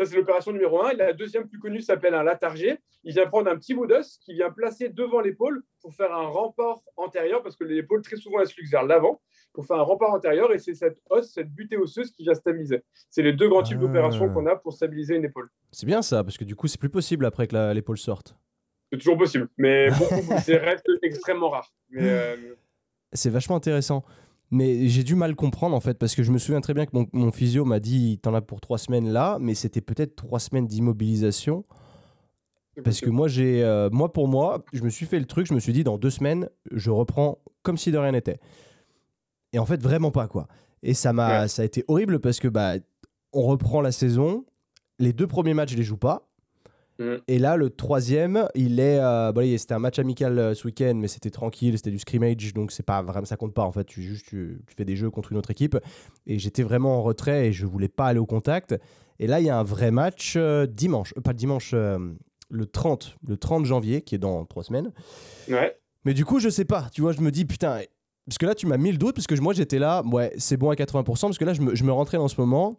Ça, c'est l'opération numéro 1. la deuxième plus connue s'appelle un latargé. Il vient prendre un petit bout d'os qui vient placer devant l'épaule pour faire un rempart antérieur, parce que l'épaule, très souvent, elle se luxe vers l'avant, pour faire un rempart antérieur. Et c'est cette os, cette butée osseuse qui vient stabiliser. C'est les deux grands types d'opérations ah. qu'on a pour stabiliser une épaule. C'est bien ça, parce que du coup, c'est plus possible après que l'épaule sorte. C'est toujours possible, mais c'est reste extrêmement rare. Euh, c'est vachement intéressant. Mais j'ai du mal comprendre en fait, parce que je me souviens très bien que mon, physio m'a dit T'en as pour trois semaines là, mais c'était peut-être trois semaines d'immobilisation. Parce que moi, j'ai, euh, moi, pour moi, je me suis fait le truc, je me suis dit Dans deux semaines, je reprends comme si de rien n'était. Et en fait, vraiment pas quoi. Et ça, m'a, ça a été horrible parce que bah, on reprend la saison, les deux premiers matchs, je les joue pas. Mm. Et là, le troisième, il est. Euh, bah, c'était un match amical euh, ce week-end, mais c'était tranquille, c'était du scrimmage, donc c'est pas vraiment, ça compte pas en fait. Tu, juste, tu, fais des jeux contre une autre équipe. Et j'étais vraiment en retrait et je voulais pas aller au contact. Et là, il y a un vrai match euh, dimanche, pas dimanche, le 30, le 30 janvier, qui est dans trois semaines. Ouais. Mais du coup, je sais pas. Tu vois, je me dis, putain, parce que là, tu m'as mis le doute, parce que moi, j'étais là, ouais, c'est bon à 80%, parce que là, je me, je me rentrais dans ce moment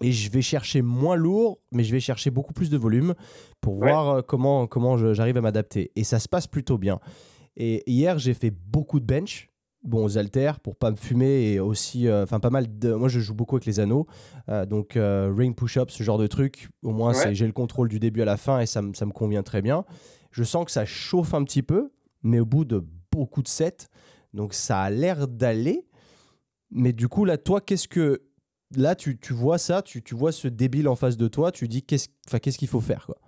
et je vais chercher moins lourd, mais je vais chercher beaucoup plus de volume pour voir euh, comment, comment j'arrive à m'adapter. Et ça se passe plutôt bien. Et hier, j'ai fait beaucoup de bench, bon, aux haltères pour pas me fumer et aussi, euh, enfin, pas mal de. Moi, je joue beaucoup avec les anneaux, euh, donc ring push-up, ce genre de truc. Au moins, j'ai le contrôle du début à la fin et ça, ça me convient très bien. Je sens que ça chauffe un petit peu, mais au bout de beaucoup de sets, donc ça a l'air d'aller. Mais du coup, là, toi, qu'est-ce que là, tu, tu, vois ça, tu, tu, vois ce débile en face de toi, tu dis qu'est-ce qu'est-ce qu'il faut faire quoi.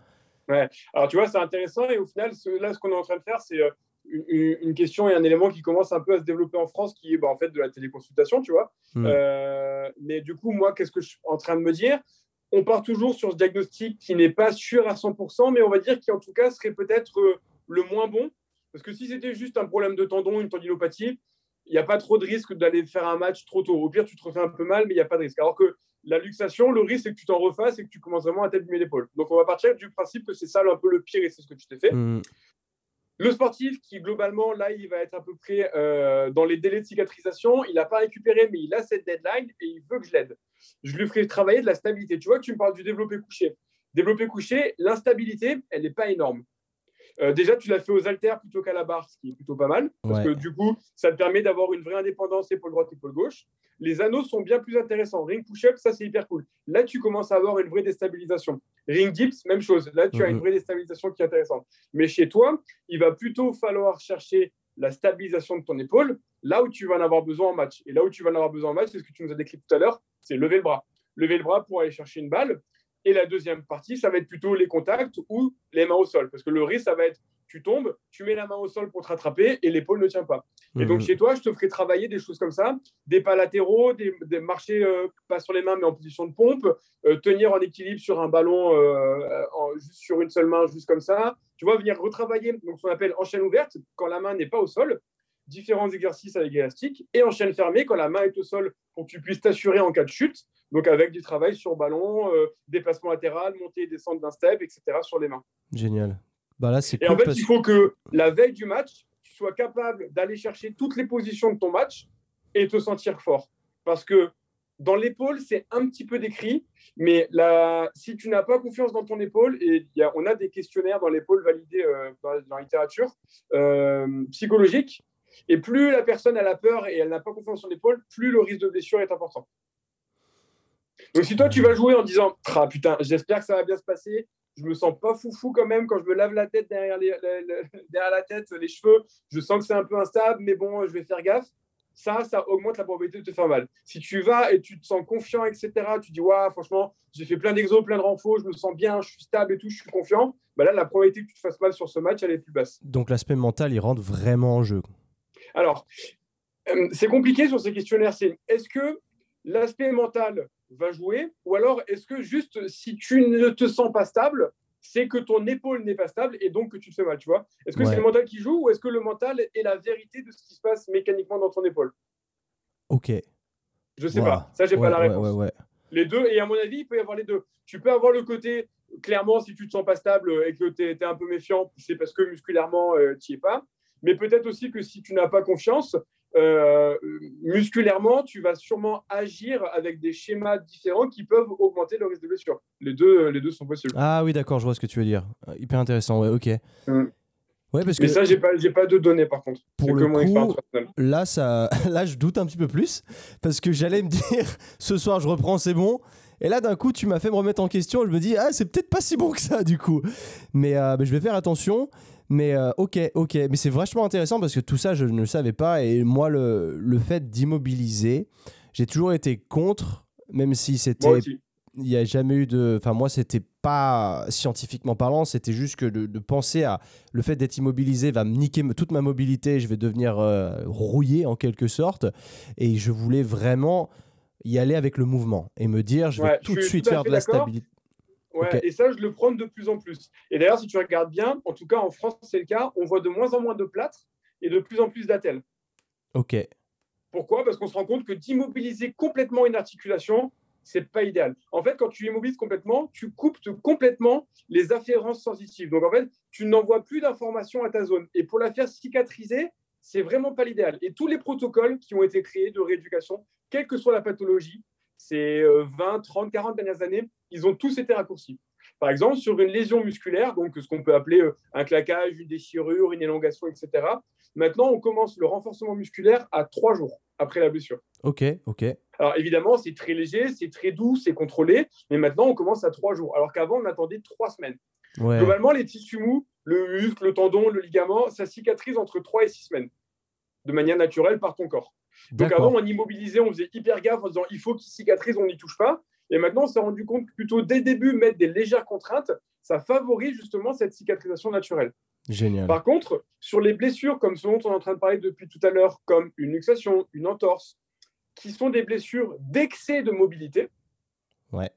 Ouais. Alors tu vois, c'est intéressant et au final, là, ce qu'on est en train de faire, c'est euh, une, question et un élément qui commence un peu à se développer en France, qui est bah, en fait de la téléconsultation, tu vois. Hmm. Euh, mais du coup, moi, qu'est-ce que je suis en train de me dire? On part toujours sur ce diagnostic qui n'est pas sûr à 100%, mais on va dire qui en tout cas serait peut-être euh, le moins bon. Parce que si c'était juste un problème de tendon, une tendinopathie, il n'y a pas trop de risque d'aller faire un match trop tôt. Au pire, tu te refais un peu mal, mais il n'y a pas de risque. Alors que la luxation, le risque, c'est que tu t'en refasses et que tu commences vraiment à t'abîmer l'épaule. Donc, on va partir du principe que c'est ça un peu le pire et c'est ce que tu t'es fait. Mmh. Le sportif, qui globalement, là, il va être à peu près euh, dans les délais de cicatrisation, il n'a pas récupéré, mais il a cette deadline et il veut que je l'aide. Je lui ferai travailler de la stabilité. Tu vois tu me parles du développé couché. Développé couché, l'instabilité, elle n'est pas énorme. Euh, déjà, tu l'as fait aux haltères plutôt qu'à la barre, ce qui est plutôt pas mal, parce que du coup, ça te permet d'avoir une vraie indépendance épaule droite, épaule gauche. Les anneaux sont bien plus intéressants. Ring push-up, ça c'est hyper cool. Là, tu commences à avoir une vraie déstabilisation. Ring dips, même chose. Là, tu as une mhm. vraie déstabilisation qui est intéressante. Mais chez toi, il va plutôt falloir chercher la stabilisation de ton épaule là où tu vas en avoir besoin en match. Et là où tu vas en avoir besoin en match, c'est ce que tu nous as décrit tout à l'heure, c'est lever le bras. Lever le bras pour aller chercher une balle. Et la deuxième partie, ça va être plutôt les contacts ou les mains au sol. Parce que le risque, ça va être tu tombes, tu mets la main au sol pour te rattraper et l'épaule ne tient pas. Et donc, mhm. chez toi, je te ferai travailler des choses comme ça, des pas latéraux, des, marcher euh, pas sur les mains mais en position de pompe, euh, tenir en équilibre sur un ballon euh, juste sur une seule main, juste comme ça. Tu vois, venir retravailler donc, ce qu'on appelle en chaîne ouverte quand la main n'est pas au sol différents exercices avec élastique et en chaîne fermée quand la main est au sol pour que tu puisses t'assurer en cas de chute. Donc avec du travail sur ballon, euh, déplacement latéral, montée et descente d'un step, etc. sur les mains. Génial. Bah là, c'est et en fait, il faut que la veille du match, tu sois capable d'aller chercher toutes les positions de ton match et te sentir fort. Parce que dans l'épaule, c'est un petit peu décrit, mais la, si tu n'as pas confiance dans ton épaule, et y a, on a des questionnaires dans l'épaule validés euh, dans, la littérature euh, psychologique, et plus la personne a la peur et elle n'a pas confiance dans son épaule, plus le risque de blessure est important. Donc si toi tu vas jouer en disant ah putain j'espère que ça va bien se passer, je me sens pas foufou quand même quand je me lave la tête derrière, derrière la tête, les cheveux, je sens que c'est un peu instable, mais bon je vais faire gaffe ça, ça augmente la probabilité de te faire mal. Si tu vas et tu te sens confiant, etc., tu dis, ouais, franchement, j'ai fait plein d'exos, plein de renforts, je me sens bien, je suis stable et tout, je suis confiant, bah là, la probabilité que tu te fasses mal sur ce match, elle est plus basse. Donc l'aspect mental, il rentre vraiment en jeu. Alors, euh, c'est compliqué sur ces questionnaires. C'est est-ce que l'aspect mental va jouer ou alors est-ce que juste si tu ne te sens pas stable, c'est que ton épaule n'est pas stable et donc que tu te fais mal, tu vois? Est-ce que c'est le mental qui joue ou est-ce que le mental est la vérité de ce qui se passe mécaniquement dans ton épaule? Ok. Je sais pas. Ça, j'ai pas la réponse. les deux, et à mon avis, il peut y avoir les deux. Tu peux avoir le côté, clairement, si tu te sens pas stable et que tu es, un peu méfiant, c'est parce que musculairement, euh, tu n'y es pas. Mais peut-être aussi que si tu n'as pas confiance, euh, musculairement, tu vas sûrement agir avec des schémas différents qui peuvent augmenter le risque de blessure. Les deux, les deux sont possibles. Ah oui, d'accord, je vois ce que tu veux dire. Hyper intéressant, ouais, ok. Mm. Ouais, parce Mais ça, j'ai pas, pas de données par contre. Pour le coup, là, ça, là, je doute un petit peu plus parce que j'allais me dire ce soir, je reprends, c'est bon. Et là, d'un coup, tu m'as fait me remettre en question. Je me dis, ah, c'est peut-être pas si bon que ça, du coup. Mais, euh, mais je vais faire attention. Mais euh, ok, ok. Mais c'est vachement intéressant parce que tout ça, je ne le savais pas. Et moi, le, le fait d'immobiliser, j'ai toujours été contre, même si c'était. Il n'y a jamais eu de. Enfin, moi, c'était pas scientifiquement parlant, c'était juste que de, penser à le fait d'être immobilisé va me niquer toute ma mobilité, je vais devenir euh, rouillé en quelque sorte. Et je voulais vraiment y aller avec le mouvement et me dire, je vais tout de suite faire de la stabilité. Ouais, et ça, je le prends de plus en plus. Et d'ailleurs, si tu regardes bien, en tout cas en France, c'est le cas, on voit de moins en moins de plâtre et de plus en plus d'attelles. Ok. Pourquoi? Parce qu'on se rend compte que d'immobiliser complètement une articulation, c'est pas idéal. En fait, quand tu immobilises complètement, tu coupes complètement les afférences sensitives. Donc, en fait, tu n'envoies plus d'informations à ta zone. Et pour la faire cicatriser, c'est vraiment pas l'idéal. Et tous les protocoles qui ont été créés de rééducation, quelle que soit la pathologie, ces 20, 30, 40 dernières années, ils ont tous été raccourcis. Par exemple, sur une lésion musculaire, donc ce qu'on peut appeler euh, un claquage, une déchirure, une élongation, etc. Maintenant, on commence le renforcement musculaire à trois jours après la blessure. Ok, ok. Alors évidemment, c'est très léger, c'est très doux, c'est contrôlé, mais maintenant, on commence à trois jours, alors qu'avant, on attendait trois semaines. Globalement, les tissus mous, le muscle, le tendon, le ligament, ça cicatrise entre trois et six semaines, de manière naturelle par ton corps. Donc avant, on immobilisait, on faisait hyper gaffe en disant il faut qu'il cicatrise, on n'y touche pas. Et maintenant, on s'est rendu compte que plutôt dès le début, mettre des légères contraintes, ça favorise justement cette cicatrisation naturelle. Génial. Par contre, sur les blessures comme ce dont on est en train de parler depuis tout à l'heure, comme une luxation, une entorse, qui sont des blessures d'excès de mobilité, ouais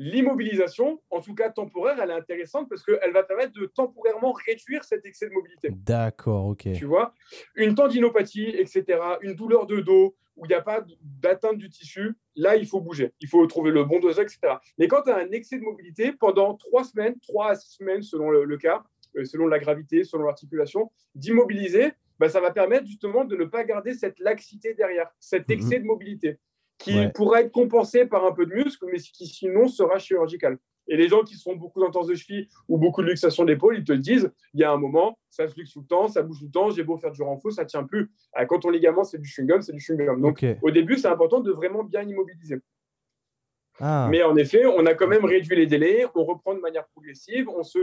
l'immobilisation, en tout cas temporaire, elle est intéressante parce qu'elle va permettre de temporairement réduire cet excès de mobilité. D'accord, ok. Tu vois, une tendinopathie, etc., une douleur de dos où il n'y a pas d'atteinte du tissu, là, il faut bouger. Il faut trouver le bon dosage, etc. Mais quand tu as un excès de mobilité, pendant trois semaines, trois à six semaines selon le, cas, euh, selon la gravité, selon l'articulation, d'immobiliser, bah, ça va permettre justement de ne pas garder cette laxité derrière, cet mhm. excès de mobilité qui pourrait être compensé par un peu de muscle, mais qui sinon sera chirurgical. Et les gens qui sont beaucoup d'entorse de cheville ou beaucoup de luxation d'épaule, ils te le disent, il y a un moment, ça se luxe tout le temps, ça bouge tout le temps, j'ai beau faire du renfort, ça tient plus. Ah, quand ton ligament, c'est du chewing-gum, c'est du chewing-gum. Donc, au début, c'est important de vraiment bien immobiliser. Ah. Mais en effet, on a quand même réduit les délais, on reprend de manière progressive. On se,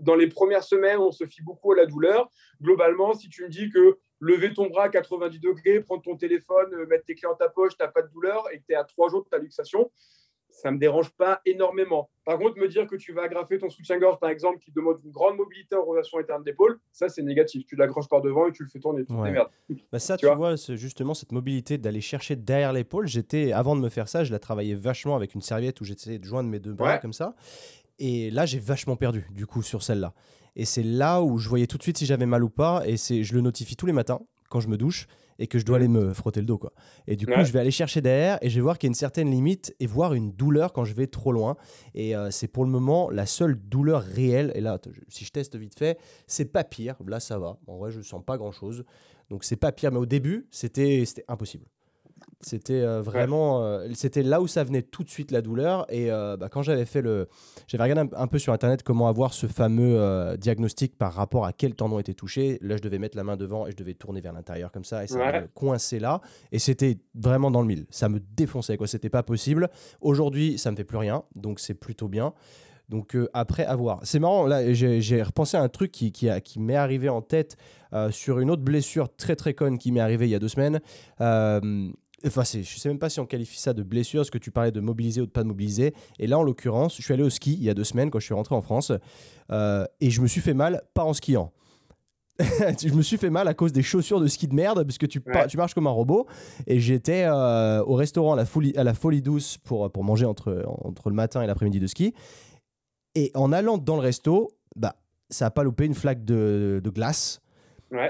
dans les premières semaines, on se fie beaucoup à la douleur. Globalement, si tu me dis que lever ton bras à 90 degrés, prendre ton téléphone, euh, mettre tes clés dans ta poche, tu n'as pas de douleur et que tu es à trois jours de ta luxation, ça ne me dérange pas énormément. Par contre, me dire que tu vas agrafer ton soutien-gorge, par exemple, qui demande une grande mobilité en rotation interne d'épaule, ça, c'est négatif. Tu l'accroches par devant et tu le fais tourner. Merde. Bah ça, tu, vois, justement, cette mobilité d'aller chercher derrière l'épaule, j'étais, avant de me faire ça, je la travaillais vachement avec une serviette où j'essayais de joindre mes deux bras comme ça. Et là, j'ai vachement perdu, du coup, sur celle-là. Et c'est là où je voyais tout de suite si j'avais mal ou pas. Et c'est, je le notifie tous les matins quand je me douche et que je dois aller me frotter le dos. Quoi. Et du coup, je vais aller chercher derrière et je vais voir qu'il y a une certaine limite et voir une douleur quand je vais trop loin. Et euh, c'est pour le moment la seule douleur réelle. Et là, si je teste vite fait, c'est pas pire. Là, ça va. En vrai, je sens pas grand-chose. Donc, c'est pas pire. Mais au début, c'était impossible. C'était euh, vraiment, euh, c'était là où ça venait tout de suite la douleur. Et euh, bah, quand j'avais fait le, j'avais regardé un, peu sur internet comment avoir ce fameux diagnostic par rapport à quel tendon était touché. Là, je devais mettre la main devant et je devais tourner vers l'intérieur comme ça et ça me coinçait là. Et c'était vraiment dans le mille. Ça me défonçait quoi. C'était pas possible. Aujourd'hui, ça me fait plus rien, donc c'est plutôt bien. Donc après avoir, c'est marrant là, j'ai repensé à un truc qui, qui, qui m'est arrivé en tête sur une autre blessure très très conne qui m'est arrivée il y a deux semaines. Enfin, je ne sais même pas si on qualifie ça de blessure, ce que tu parlais de mobiliser ou de pas de mobiliser. Et là, en l'occurrence, je suis allé au ski il y a deux semaines quand je suis rentré en France euh, et je me suis fait mal, pas en skiant. je me suis fait mal à cause des chaussures de ski de merde parce que tu, tu marches comme un robot. Et j'étais euh, au restaurant à la, folie, à la Folie Douce pour, pour manger entre, entre le matin et l'après-midi de ski. Et en allant dans le resto, bah, ça n'a pas loupé une flaque de, de glace.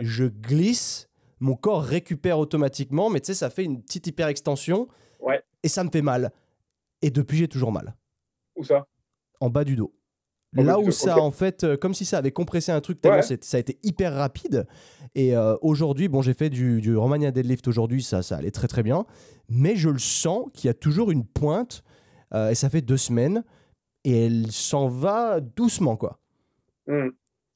Je glisse mon corps récupère automatiquement, mais tu sais, ça fait une petite hyperextension. Ouais. Et ça me fait mal. Et depuis, j'ai toujours mal. Où ça? En bas du dos. Là où ça, en fait, euh, comme si ça avait compressé un truc tellement ça a été hyper rapide. Et euh, aujourd'hui, bon, j'ai fait du, du, Romania Deadlift aujourd'hui, ça, ça allait très très bien. Mais je le sens qu'il y a toujours une pointe. Euh, et ça fait deux semaines. Et elle s'en va doucement, quoi. Mmh.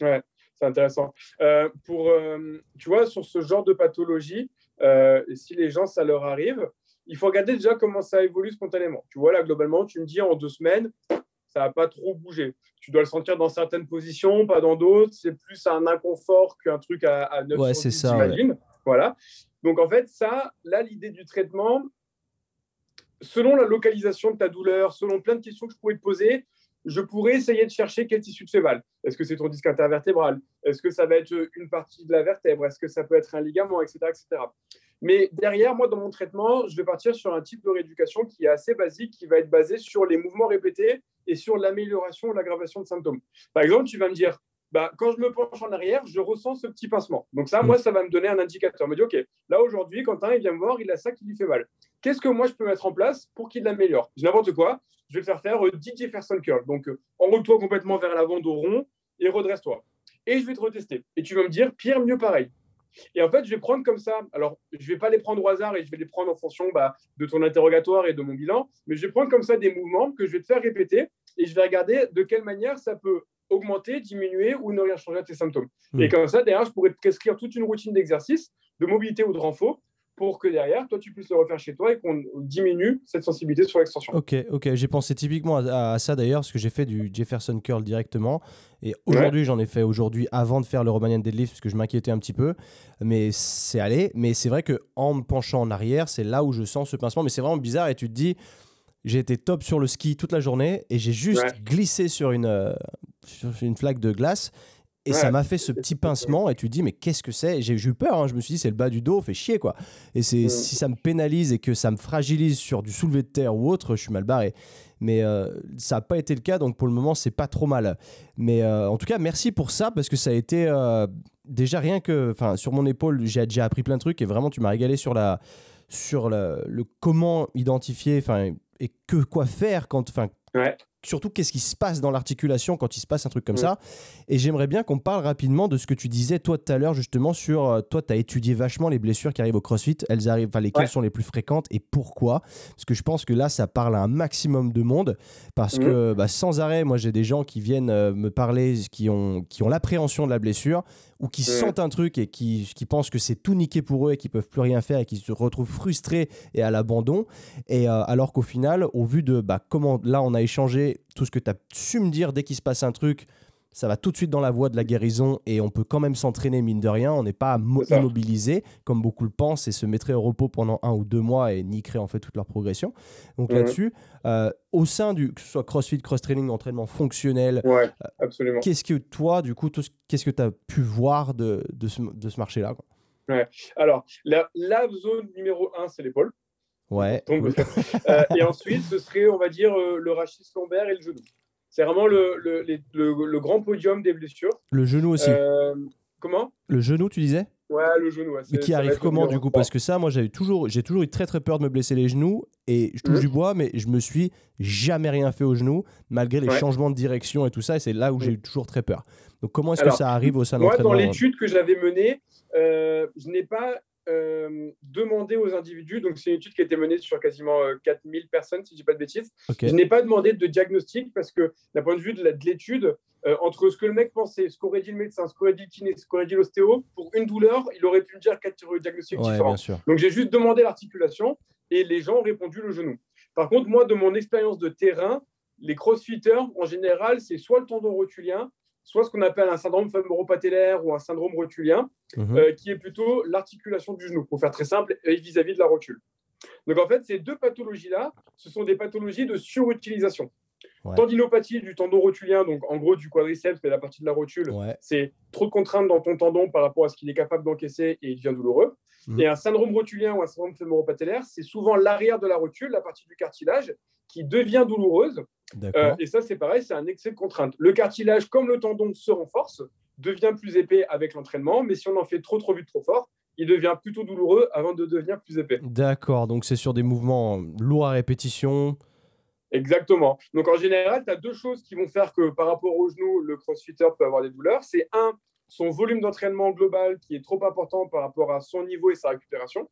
Ouais c'est intéressant. Euh, pour, euh, tu vois, sur ce genre de pathologie, euh, si les gens, ça leur arrive, il faut regarder déjà comment ça évolue spontanément. Tu vois, là, globalement, tu me dis en deux semaines, ça n'a pas trop bougé. Tu dois le sentir dans certaines positions, pas dans d'autres. C'est plus un inconfort qu'un truc à, à 9 ouais, c'est ça. Voilà. Donc, en fait, ça, là, l'idée du traitement, selon la localisation de ta douleur, selon plein de questions que je pourrais te poser, je pourrais essayer de chercher quel tissu te fait mal. Est-ce que c'est ton disque intervertébral? Est-ce que ça va être une partie de la vertèbre? Est-ce que ça peut être un ligament, etc., etc. Mais derrière, moi, dans mon traitement, je vais partir sur un type de rééducation qui est assez basique, qui va être basé sur les mouvements répétés et sur l'amélioration ou l'aggravation de symptômes. Par exemple, tu vas me dire, bah, quand je me penche en arrière, je ressens ce petit pincement. Donc ça, moi, ça va me donner un indicateur. Je me dit, OK, là aujourd'hui, Quentin, il vient me voir, il a ça qui lui fait mal. Qu'est-ce que moi, je peux mettre en place pour qu'il l'améliore? N'importe quoi. Je vais te faire faire 10 Jefferson Curl. Donc, euh, enroule-toi complètement vers l'avant, dos rond, et redresse-toi. Et je vais te retester. Et tu vas me dire, pire, mieux, pareil. Et en fait, je vais prendre comme ça. Alors, je ne vais pas les prendre au hasard et je vais les prendre en fonction bah, de ton interrogatoire et de mon bilan, mais je vais prendre comme ça des mouvements que je vais te faire répéter et je vais regarder de quelle manière ça peut augmenter, diminuer ou ne rien changer à tes symptômes. Et hmm. comme ça, derrière, je pourrais te prescrire toute une routine d'exercice, de mobilité ou de renfort pour que derrière, toi, tu puisses le refaire chez toi et qu'on diminue cette sensibilité sur l'extension. Ok, ok. J'ai pensé typiquement à, ça d'ailleurs, parce que j'ai fait du Jefferson Curl directement. Et aujourd'hui, j'en ai fait aujourd'hui avant de faire le Romanian Deadlift, parce que je m'inquiétais un petit peu. Mais c'est allé. Mais c'est vrai qu'en me penchant en arrière, c'est là où je sens ce pincement. Mais c'est vraiment bizarre et tu te dis j'ai été top sur le ski toute la journée et j'ai juste glissé sur une, euh, sur une flaque de glace et ça m'a fait ce petit pincement et tu te dis mais qu'est-ce que c'est? J'ai eu peur, hein. je me suis dit c'est le bas du dos, fait chier quoi. Et c'est si ça me pénalise et que ça me fragilise sur du soulevé de terre ou autre, je suis mal barré. Mais euh, ça n'a pas été le cas, donc pour le moment c'est pas trop mal. Mais euh, en tout cas merci pour ça parce que ça a été déjà rien que, enfin sur mon épaule j'ai déjà appris plein de trucs et vraiment tu m'as régalé sur la sur le comment identifier, enfin et que quoi faire quand, enfin, surtout qu'est-ce qui se passe dans l'articulation quand il se passe un truc comme ça. Et j'aimerais bien qu'on parle rapidement de ce que tu disais toi tout à l'heure justement sur euh, toi tu as étudié vachement les blessures qui arrivent au CrossFit, elles arrivent enfin lesquelles sont les plus fréquentes et pourquoi? Parce que je pense que là ça parle à un maximum de monde. Parce mmh. que bah, sans arrêt moi j'ai des gens qui viennent euh, me parler qui ont qui ont l'appréhension de la blessure ou qui sentent un truc et qui, qui pensent que c'est tout niqué pour eux et qui peuvent plus rien faire et qui se retrouvent frustrés et à l'abandon. Et euh, alors qu'au final au vu de bah, comment là on a échangé tout ce que tu as su me dire dès qu'il se passe un truc, ça va tout de suite dans la voie de la guérison et on peut quand même s'entraîner mine de rien. On n'est pas immobilisé comme beaucoup le pensent et se mettrait au repos pendant un ou deux mois et niquerait en fait toute leur progression. Donc là-dessus, euh, au sein du que ce soit CrossFit, cross training, entraînement fonctionnel, ouais, euh, qu'est-ce que toi, du coup, qu'est-ce que tu as pu voir de, de ce, de ce marché-là ouais. Alors, la, la zone numéro un, c'est l'épaule. Ouais. Euh, et ensuite, ce serait, on va dire, euh, le rachis lombaire et le genou. C'est vraiment le, le, le, grand podium des blessures. Le genou aussi. Euh, comment? Le genou, tu disais? Ouais, le genou. Mais qui arrive comment du coup? Parce que ça, moi, j'ai toujours, j'ai toujours eu très très peur de me blesser les genoux et je touche mmh. du bois, mais je me suis jamais rien fait au genou malgré les changements de direction et tout ça. Et c'est là où j'ai eu toujours très peur. Donc, comment est-ce que ça arrive au sein Moi, dans l'étude que j'avais menée, euh, je n'ai pas euh, demandé aux individus, donc c'est une étude qui a été menée sur quasiment 4000 euh, personnes, si je ne dis pas de bêtises. Je n'ai pas demandé de diagnostic parce que, d'un point de vue de l'étude, euh, entre ce que le mec pensait, ce qu'aurait dit le médecin, ce qu'aurait dit le kiné, ce qu'aurait dit l'ostéo, pour une douleur, il aurait pu me dire quatre diagnostics différents. Donc j'ai juste demandé l'articulation et les gens ont répondu le genou. Par contre, moi, de mon expérience de terrain, les crossfitters, en général, c'est soit le tendon rotulien, soit ce qu'on appelle un syndrome fémoro-patellaire ou un syndrome rotulien, mhm. euh, qui est plutôt l'articulation du genou, pour faire très simple, vis-à-vis -vis de la rotule. Donc en fait, ces deux pathologies-là, ce sont des pathologies de surutilisation. Tendinopathie du tendon rotulien, donc en gros du quadriceps, mais la partie de la rotule, c'est trop de contraintes dans ton tendon par rapport à ce qu'il est capable d'encaisser et il devient douloureux. Mhm. Et un syndrome rotulien ou un syndrome fémoro-patellaire, c'est souvent l'arrière de la rotule, la partie du cartilage, qui devient douloureuse. Euh, et ça, c'est pareil, c'est un excès de contrainte. Le cartilage, comme le tendon, se renforce, devient plus épais avec l'entraînement, mais si on en fait trop, trop vite, trop fort, il devient plutôt douloureux avant de devenir plus épais. D'accord, donc c'est sur des mouvements lourds à répétition, Exactement. Donc en général, tu as deux choses qui vont faire que par rapport au genou, le crossfitter peut avoir des douleurs. C'est un, son volume d'entraînement global qui est trop important par rapport à son niveau et sa récupération.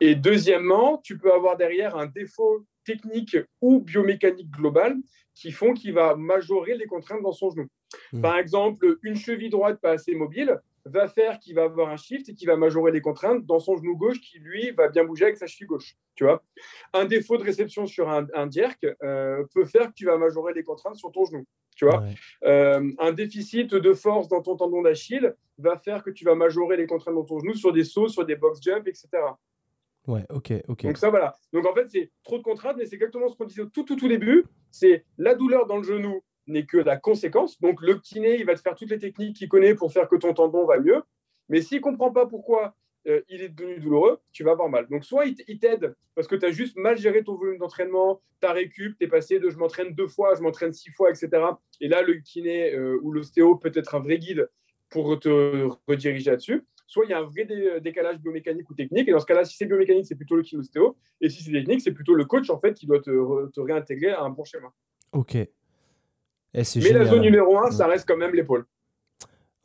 Et deuxièmement, tu peux avoir derrière un défaut technique ou biomécanique global qui font qu'il va majorer les contraintes dans son genou. Mmh. Par exemple, une cheville droite pas assez mobile, va faire qu'il va avoir un shift et qui va majorer les contraintes dans son genou gauche qui, lui, va bien bouger avec sa cheville gauche. Tu vois un défaut de réception sur un, un euh, peut faire que tu vas majorer les contraintes sur ton genou. Tu vois euh, un déficit de force dans ton tendon d'Achille va faire que tu vas majorer les contraintes dans ton genou sur des sauts, sur des box jumps, etc. Ouais, ok, ok. Donc ça, voilà. Donc en fait, c'est trop de contraintes, mais c'est exactement ce qu'on disait au tout, tout, tout début. C'est la douleur dans le genou n'est que la conséquence. Donc, le kiné, il va te faire toutes les techniques qu'il connaît pour faire que ton tendon va mieux. Mais s'il ne comprend pas pourquoi euh, il est devenu douloureux, tu vas avoir mal. Donc, soit il t'aide parce que tu as juste mal géré ton volume d'entraînement, ta récup, tu es passé de je m'entraîne deux fois, je m'entraîne six fois, etc. Et là, le kiné euh, ou l'ostéo peut être un vrai guide pour te rediriger là-dessus. Soit il y a un vrai décalage biomécanique ou technique. Et dans ce cas-là, si c'est biomécanique, c'est plutôt le kiné-ostéo. Et si c'est technique, c'est plutôt le coach en fait qui doit te, te réintégrer à un bon schéma. Ok. Eh, mais la zone numéro 1, ça reste quand même l'épaule.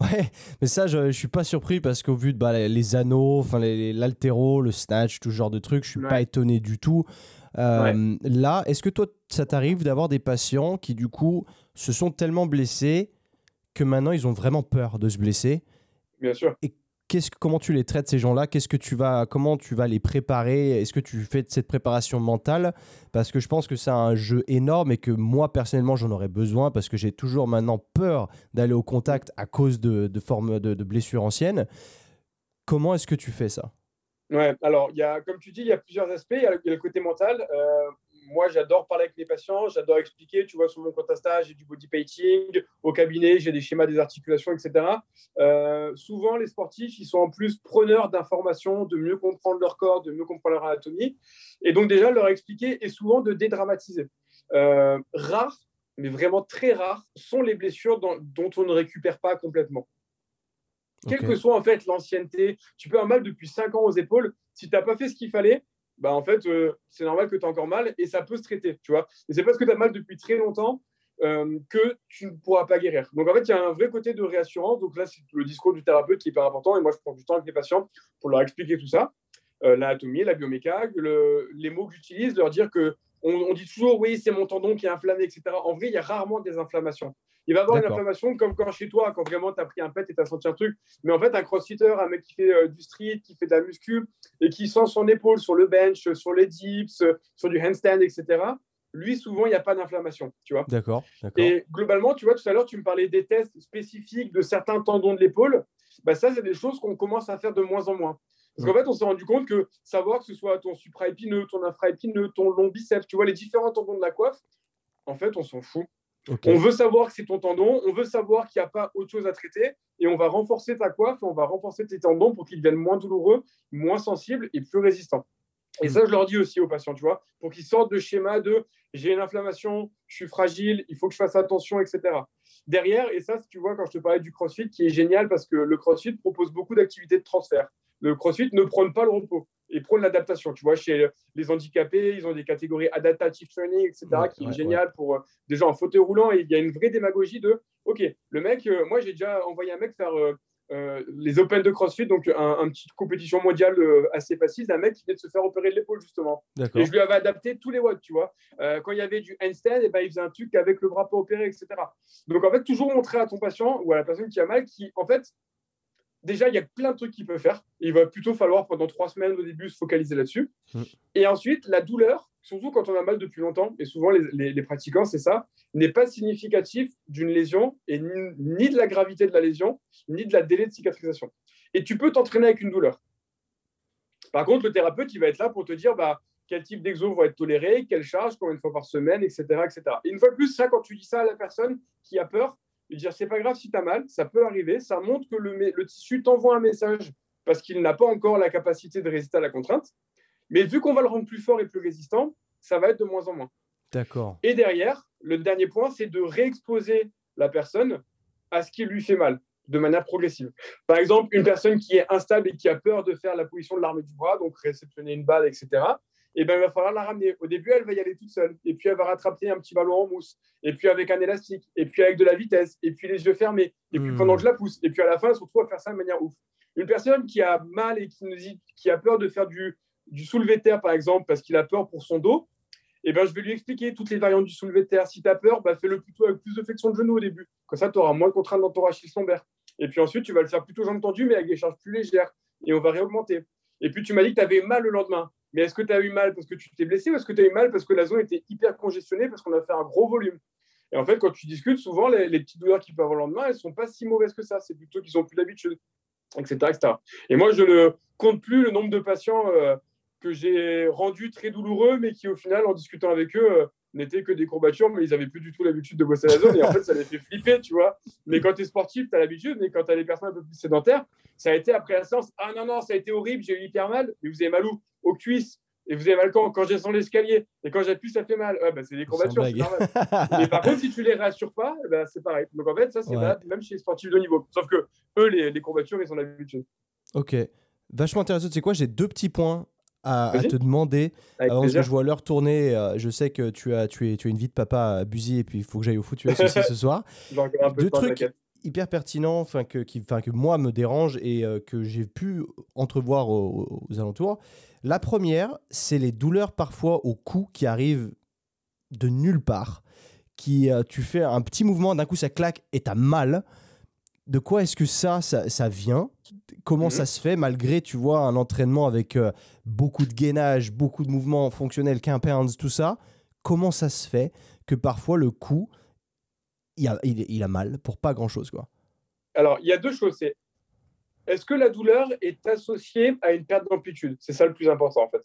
Ouais, mais ça, je, je suis pas surpris parce qu'au vu de bah, les, anneaux, enfin l'altéro, le snatch, tout ce genre de trucs, je suis pas étonné du tout. Euh, là, est-ce que toi, ça t'arrive d'avoir des patients qui, du coup, se sont tellement blessés que maintenant ils ont vraiment peur de se blesser Bien sûr comment tu les traites ces gens-là? Qu'est-ce que tu vas, comment tu vas les préparer? Est-ce que tu fais cette préparation mentale? Parce que je pense que c'est un jeu énorme et que moi personnellement j'en aurais besoin parce que j'ai toujours maintenant peur d'aller au contact à cause de, formes de, blessures anciennes. Comment est-ce que tu fais ça? Ouais, alors il comme tu dis, il y a plusieurs aspects. Il y a le, côté mental. Euh, moi, j'adore parler avec mes patients, j'adore expliquer. Tu vois, sur mon compte Insta, j'ai du body painting. Au cabinet, j'ai des schémas des articulations, etc. Euh, souvent, les sportifs, ils sont en plus preneurs d'informations, de mieux comprendre leur corps, de mieux comprendre leur anatomie. Et donc, déjà, leur expliquer et souvent de dédramatiser. Euh, rares, mais vraiment très rares, sont les blessures dont on ne récupère pas complètement. Quelle que soit en fait l'ancienneté, tu peux avoir mal depuis 5 ans aux épaules. Si tu n'as pas fait ce qu'il fallait, bah en fait, euh, c'est normal que tu as encore mal et ça peut se traiter, tu vois. Et c'est parce que tu as mal depuis très longtemps euh, que tu ne pourras pas guérir. Donc en fait, il y a un vrai côté de réassurance. Donc là, c'est le discours du thérapeute qui est hyper important et moi, je prends du temps avec les patients pour leur expliquer tout ça. Euh, l'anatomie, la bioméca, les mots que j'utilise, leur dire que on, dit toujours oui, c'est mon tendon qui est inflammé, etc. En vrai, il y a rarement des inflammations. Il va avoir une inflammation comme quand chez toi, quand vraiment tu as pris un pet et tu as senti un truc. Mais en fait, un crossfitter, un mec qui fait euh, du street, qui fait de la muscu et qui sent son épaule sur le bench, sur les dips, sur du handstand, etc., lui, souvent, il n'y a pas d'inflammation, tu vois. D'accord. Et globalement, tu vois, tout à l'heure, tu me parlais des tests spécifiques de certains tendons de l'épaule. Bah, ça, c'est des choses qu'on commence à faire de moins en moins. Parce qu'en fait, on s'est rendu compte que savoir que ce soit ton supraépineux, ton infraépineux, ton long biceps, tu vois, les différents tendons de la coiffe, en fait, on s'en fout. On veut savoir que c'est ton tendon, on veut savoir qu'il n'y a pas autre chose à traiter et on va renforcer ta coiffe, on va renforcer tes tendons pour qu'ils deviennent moins douloureux, moins sensibles et plus résistants. Et ça, je leur dis aussi aux patients, tu vois, pour qu'ils sortent de schéma de j'ai une inflammation, je suis fragile, il faut que je fasse attention, etc. derrière, et ça, tu vois, quand je te parlais du CrossFit, qui est génial parce que le CrossFit propose beaucoup d'activités de transfert. Le CrossFit ne prône pas le repos et prône l'adaptation. Tu vois, chez les handicapés, ils ont des catégories adaptative training, etc., qui est génial pour euh, des gens en fauteuil roulant. Et il y a une vraie démagogie de, OK, le mec, euh, moi, j'ai déjà envoyé un mec faire euh, les Open de CrossFit, donc un, une petite compétition mondiale assez facile d'un mec qui vient de se faire opérer de l'épaule, justement. Et je lui avais adapté tous les watts, tu vois. quand il y avait du handstand, et eh ben, il faisait un truc avec le bras pas opéré, etc. Donc, en fait, toujours montrer à ton patient ou à la personne qui a mal qui, en fait, déjà, il y a plein de trucs qu'il peut faire. il va plutôt falloir, pendant trois semaines au début, se focaliser là-dessus. Mm. Et ensuite, la douleur, surtout quand on a mal depuis longtemps, et souvent les, pratiquants, c'est ça, n'est pas significatif d'une lésion, et ni, de la gravité de la lésion, ni de la délai de cicatrisation. Et tu peux t'entraîner avec une douleur. Par contre, le thérapeute, il va être là pour te dire bah, quel type d'exo va être toléré, quelle charge, combien de fois par semaine, etc., etc. Et une fois de plus, ça, quand tu dis ça à la personne qui a peur, lui dire c'est pas grave si tu as mal, ça peut arriver, ça montre que le, le tissu t'envoie un message parce qu'il n'a pas encore la capacité de résister à la contrainte. Mais vu qu'on va le rendre plus fort et plus résistant, ça va être de moins en moins. D'accord. Et derrière, le dernier point, c'est de réexposer la personne à ce qui lui fait mal de manière progressive. Par exemple, une personne qui est instable et qui a peur de faire la position de l'arme du bras, donc réceptionner une balle, etc., et eh ben, il va falloir la ramener. Au début, elle va y aller toute seule. Et puis, elle va rattraper un petit ballon en mousse. Et puis, avec un élastique. Et puis, avec de la vitesse. Et puis, les yeux fermés. Et puis, hmm. pendant que je la pousse. Et puis, à la fin, elle se retrouve à faire ça de manière ouf. Une personne qui a mal et qui, nous dit, qui a peur de faire du, du soulevé terre, par exemple, parce qu'il a peur pour son dos, eh ben, je vais lui expliquer toutes les variantes du soulevé terre. Si tu as peur, bah, fais-le plutôt avec plus de flexion de genou au début. Comme ça, tu auras moins de contraintes dans ton rachis lombaire. Et puis ensuite, tu vas le faire plutôt jambes tendues, mais avec des charges plus légères. Et on va réaugmenter. Et puis, tu m'as dit que tu avais mal le lendemain. Mais est-ce que tu as eu mal parce que tu t'es blessé ou est-ce que tu as eu mal parce que la zone était hyper congestionnée parce qu'on a fait un gros volume? Et en fait, quand tu discutes, souvent, les, petites douleurs qu'ils peuvent avoir le lendemain, elles ne sont pas si mauvaises que ça. C'est plutôt qu'ils n'ont plus l'habitude, etc., etc., Et moi, je ne compte plus le nombre de patients euh, que j'ai rendus très douloureux, mais qui, au final, en discutant avec eux, euh, n'étaient que des courbatures, mais ils n'avaient plus du tout l'habitude de bosser la zone. Et en fait, ça les fait flipper, tu vois. Mais quand tu es sportif, tu as l'habitude. Mais quand tu as les personnes un peu plus sédentaires, ça a été après la séance Ah non, non, ça a été horrible, j'ai eu hyper mal. Mais vous avez mal où Aux cuisses et vous avez mal quand Quand j'ai son l'escalier. Et quand j'appuie, ça fait mal. bah, c'est des courbatures, Mais par contre, si tu les rassures pas, bah, c'est pareil. Donc en fait, ça, c'est même chez les sportifs de niveau. Sauf que eux, les, les courbatures, ils ont l'habitude. Ok. Vachement intéressant. Tu sais quoi J'ai deux petits points à, te demander. avant que je vois l'heure tourner, euh, je sais que tu as, tu, es, tu es une vie de papa Buzy et puis il faut que j'aille au foot aussi ce soir. Deux trucs hyper pertinents enfin que, qui, que moi me dérange et euh, que j'ai pu entrevoir aux, alentours. La première, c'est les douleurs parfois au cou qui arrivent de nulle part. Qui, euh, tu fais un petit mouvement, d'un coup ça claque et t'as mal. De quoi est-ce que ça, ça, vient? Comment ça mhm. se fait malgré, tu vois, un entraînement avec euh, beaucoup de gainage, beaucoup de mouvements fonctionnels, pounds, tout ça? Comment ça se fait que parfois le cou, il a, il, a mal pour pas grand-chose quoi? Alors, il y a deux choses. C'est est-ce que la douleur est associée à une perte d'amplitude? C'est ça le plus important en fait.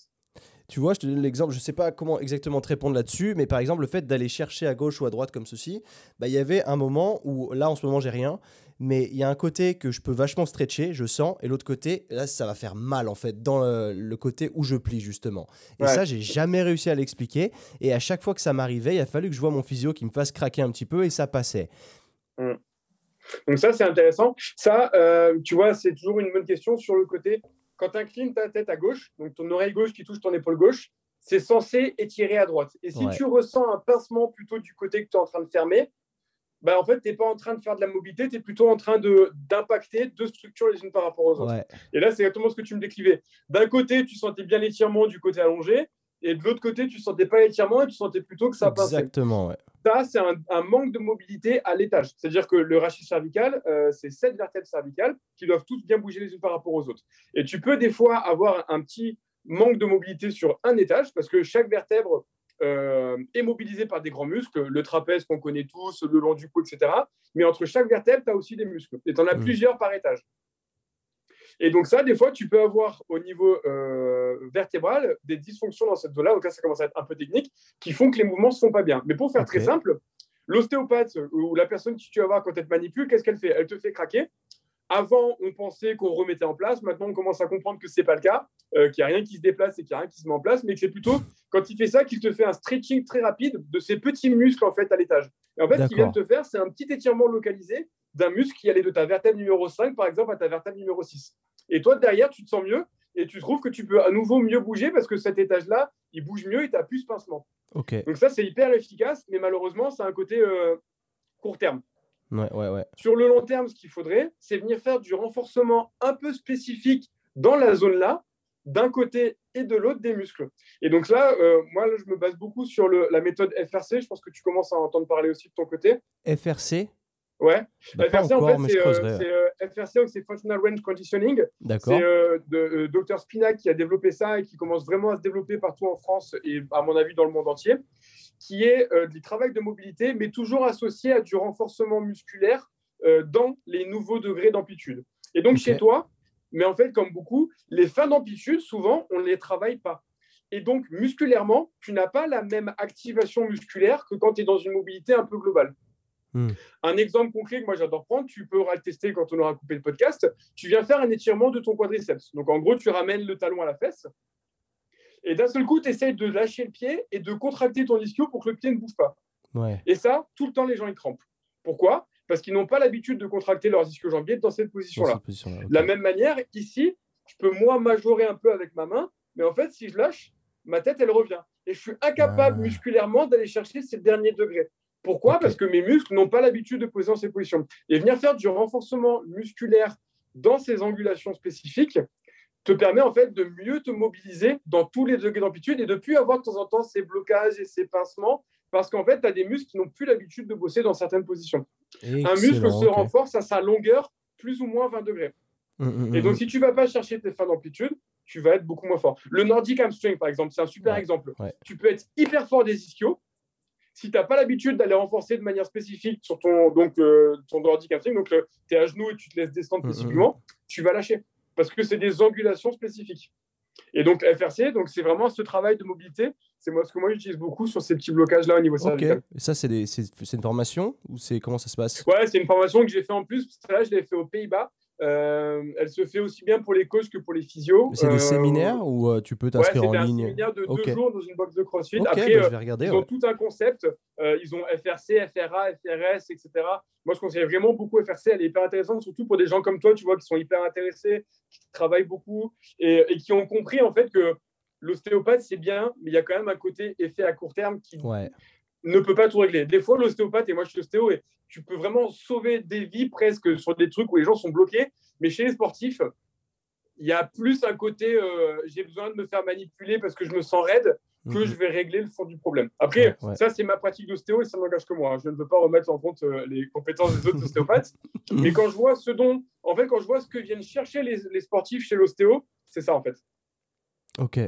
Tu vois, je te donne l'exemple, je ne sais pas comment exactement te répondre là-dessus, mais par exemple, le fait d'aller chercher à gauche ou à droite comme ceci, bah, il y avait un moment où, là en ce moment, j'ai rien, mais il y a un côté que je peux vachement stretcher, je sens, et l'autre côté, là, ça va faire mal en fait, dans le, côté où je plie justement. Et ça, j'ai jamais réussi à l'expliquer, et à chaque fois que ça m'arrivait, il a fallu que je vois mon physio qui me fasse craquer un petit peu, et ça passait. Mmh. Donc ça, c'est intéressant. Ça, euh, tu vois, c'est toujours une bonne question sur le côté. Quand tu inclines ta tête à gauche, donc ton oreille gauche qui touche ton épaule gauche, c'est censé étirer à droite. Et si tu ressens un pincement plutôt du côté que tu es en train de fermer, bah en fait, tu n'es pas en train de faire de la mobilité, tu es plutôt en train d'impacter deux structures les unes par rapport aux autres. Et là, c'est exactement ce que tu me décrivais. D'un côté, tu sentais bien l'étirement du côté allongé, et de l'autre côté, tu ne sentais pas l'étirement et tu sentais plutôt que ça pinçait. Exactement, ouais. Ça, c'est un, manque de mobilité à l'étage. C'est-à-dire que le rachis cervical, euh, c'est sept vertèbres cervicales qui doivent toutes bien bouger les unes par rapport aux autres. Et tu peux des fois avoir un petit manque de mobilité sur un étage parce que chaque vertèbre euh, est mobilisée par des grands muscles, le trapèze qu'on connaît tous, le long du cou, etc. Mais entre chaque vertèbre, tu as aussi des muscles. Et tu en as mmh. plusieurs par étage. Et donc ça, des fois, tu peux avoir au niveau euh, vertébral des dysfonctions dans cette zone-là, donc là, ça commence à être un peu technique, qui font que les mouvements ne se font pas bien. Mais pour faire très simple, l'ostéopathe ou la personne que tu vas voir quand elle te manipule, qu'est-ce qu'elle fait? Elle te fait craquer. Avant, on pensait qu'on remettait en place. Maintenant, on commence à comprendre que ce n'est pas le cas, euh, qu'il n'y a rien qui se déplace et qu'il n'y a rien qui se met en place, mais que c'est plutôt quand il fait ça qu'il te fait un stretching très rapide de ces petits muscles en fait à l'étage. Et en fait, ce qu'il vient de te faire, c'est un petit étirement localisé d'un muscle qui allait de ta vertèbre numéro 5, par exemple, à ta vertèbre numéro 6. Et toi, derrière, tu te sens mieux et tu trouves que tu peux à nouveau mieux bouger parce que cet étage-là, il bouge mieux et tu n'as plus ce pincement. Donc ça, c'est hyper efficace, mais malheureusement, c'est un côté euh, court terme. Ouais, ouais, ouais. Sur le long terme, ce qu'il faudrait, c'est venir faire du renforcement un peu spécifique dans la zone là, d'un côté et de l'autre des muscles. Et donc là, euh, moi, je me base beaucoup sur le, la méthode FRC. Je pense que tu commences à entendre parler aussi de ton côté. FRC Ouais. Bah, FRC, en encore, mais fait, je c'est euh, euh, FRC, donc c'est Functional Range Conditioning. D'accord. C'est euh, euh, Dr Spinac qui a développé ça et qui commence vraiment à se développer partout en France et à mon avis dans le monde entier, qui est euh, du travail de mobilité, mais toujours associé à du renforcement musculaire euh, dans les nouveaux degrés d'amplitude. Et donc chez toi, mais en fait comme beaucoup, les fins d'amplitude, souvent, on ne les travaille pas. Et donc musculairement, tu n'as pas la même activation musculaire que quand tu es dans une mobilité un peu globale. Hmm. Un exemple concret que moi j'adore prendre, tu pourras le tester quand on aura coupé le podcast. Tu viens faire un étirement de ton quadriceps. Donc en gros, tu ramènes le talon à la fesse. Et d'un seul coup, tu essayes de lâcher le pied et de contracter ton ischio pour que le pied ne bouge pas. Ouais. Et ça, tout le temps, les gens ils trempent. Pourquoi? Parce qu'ils n'ont pas l'habitude de contracter leurs ischio-jambiers dans cette position-là. De la même manière, ici, je peux moi majorer un peu avec ma main, mais en fait, si je lâche, ma tête, elle revient. Et je suis incapable Ah. musculairement d'aller chercher ces derniers degrés. Pourquoi? Parce que mes muscles n'ont pas l'habitude de poser dans ces positions. Et venir faire du renforcement musculaire dans ces angulations spécifiques te permet en fait de mieux te mobiliser dans tous les degrés d'amplitude et de plus avoir de temps en temps ces blocages et ces pincements parce qu'en fait, tu as des muscles qui n'ont plus l'habitude de bosser dans certaines positions. Un muscle se renforce à sa longueur plus ou moins 20 degrés. Mm, mm, Et mm, donc, si tu vas pas chercher tes fins d'amplitude, tu vas être beaucoup moins fort. Le Nordic hamstring, par exemple, c'est un super Ouais, exemple. ouais. Tu peux être hyper fort des ischios. Si tu n'as pas l'habitude d'aller renforcer de manière spécifique sur ton, donc, euh, ton Nordic hamstring, donc tu es à genoux et tu te laisses descendre spécifiquement, tu vas lâcher. Parce que c'est des angulations spécifiques. Et donc, FRC, donc c'est vraiment ce travail de mobilité. C'est moi, ce que moi j'utilise beaucoup sur ces petits blocages-là au niveau cervical. Et ça, c'est des- c'est c'est une formation ou c'est comment ça se passe? Ouais, c'est une formation que j'ai fait en plus. Celle-là, je l'ai fait aux Pays-Bas. Euh, elle se fait aussi bien pour les coachs que pour les physios. C'est des Euh, séminaires ou euh, tu peux Ouais, t'inscrire c'était en un ligne séminaire de deux jours dans une box de CrossFit. Après, bah, je vais regarder. ils ouais. ont tout un concept. Ils ont FRC, FRA, FRS, etc. Moi, je conseille vraiment beaucoup FRC. Elle est hyper intéressante, surtout pour des gens comme toi, tu vois, qui sont hyper intéressés, qui travaillent beaucoup et, et qui ont compris en fait que l'ostéopathe, c'est bien, mais il y a quand même un côté effet à court terme qui Ouais. Ne peut pas tout régler. Des fois, l'ostéopathe, et moi je suis ostéo, et tu peux vraiment sauver des vies presque sur des trucs où les gens sont bloqués. Mais chez les sportifs, il y a plus un côté euh, j'ai besoin de me faire manipuler parce que je me sens raide que Mhm. je vais régler le fond du problème. Après, Ouais, ouais. ça, c'est ma pratique d'ostéo et ça n'engage que moi. hein. Je ne veux pas remettre en compte euh, les compétences des autres ostéopathes. Mais quand je vois ce dont, en fait, quand je vois ce que viennent chercher les, les sportifs chez l'ostéo, c'est ça en fait. Ok.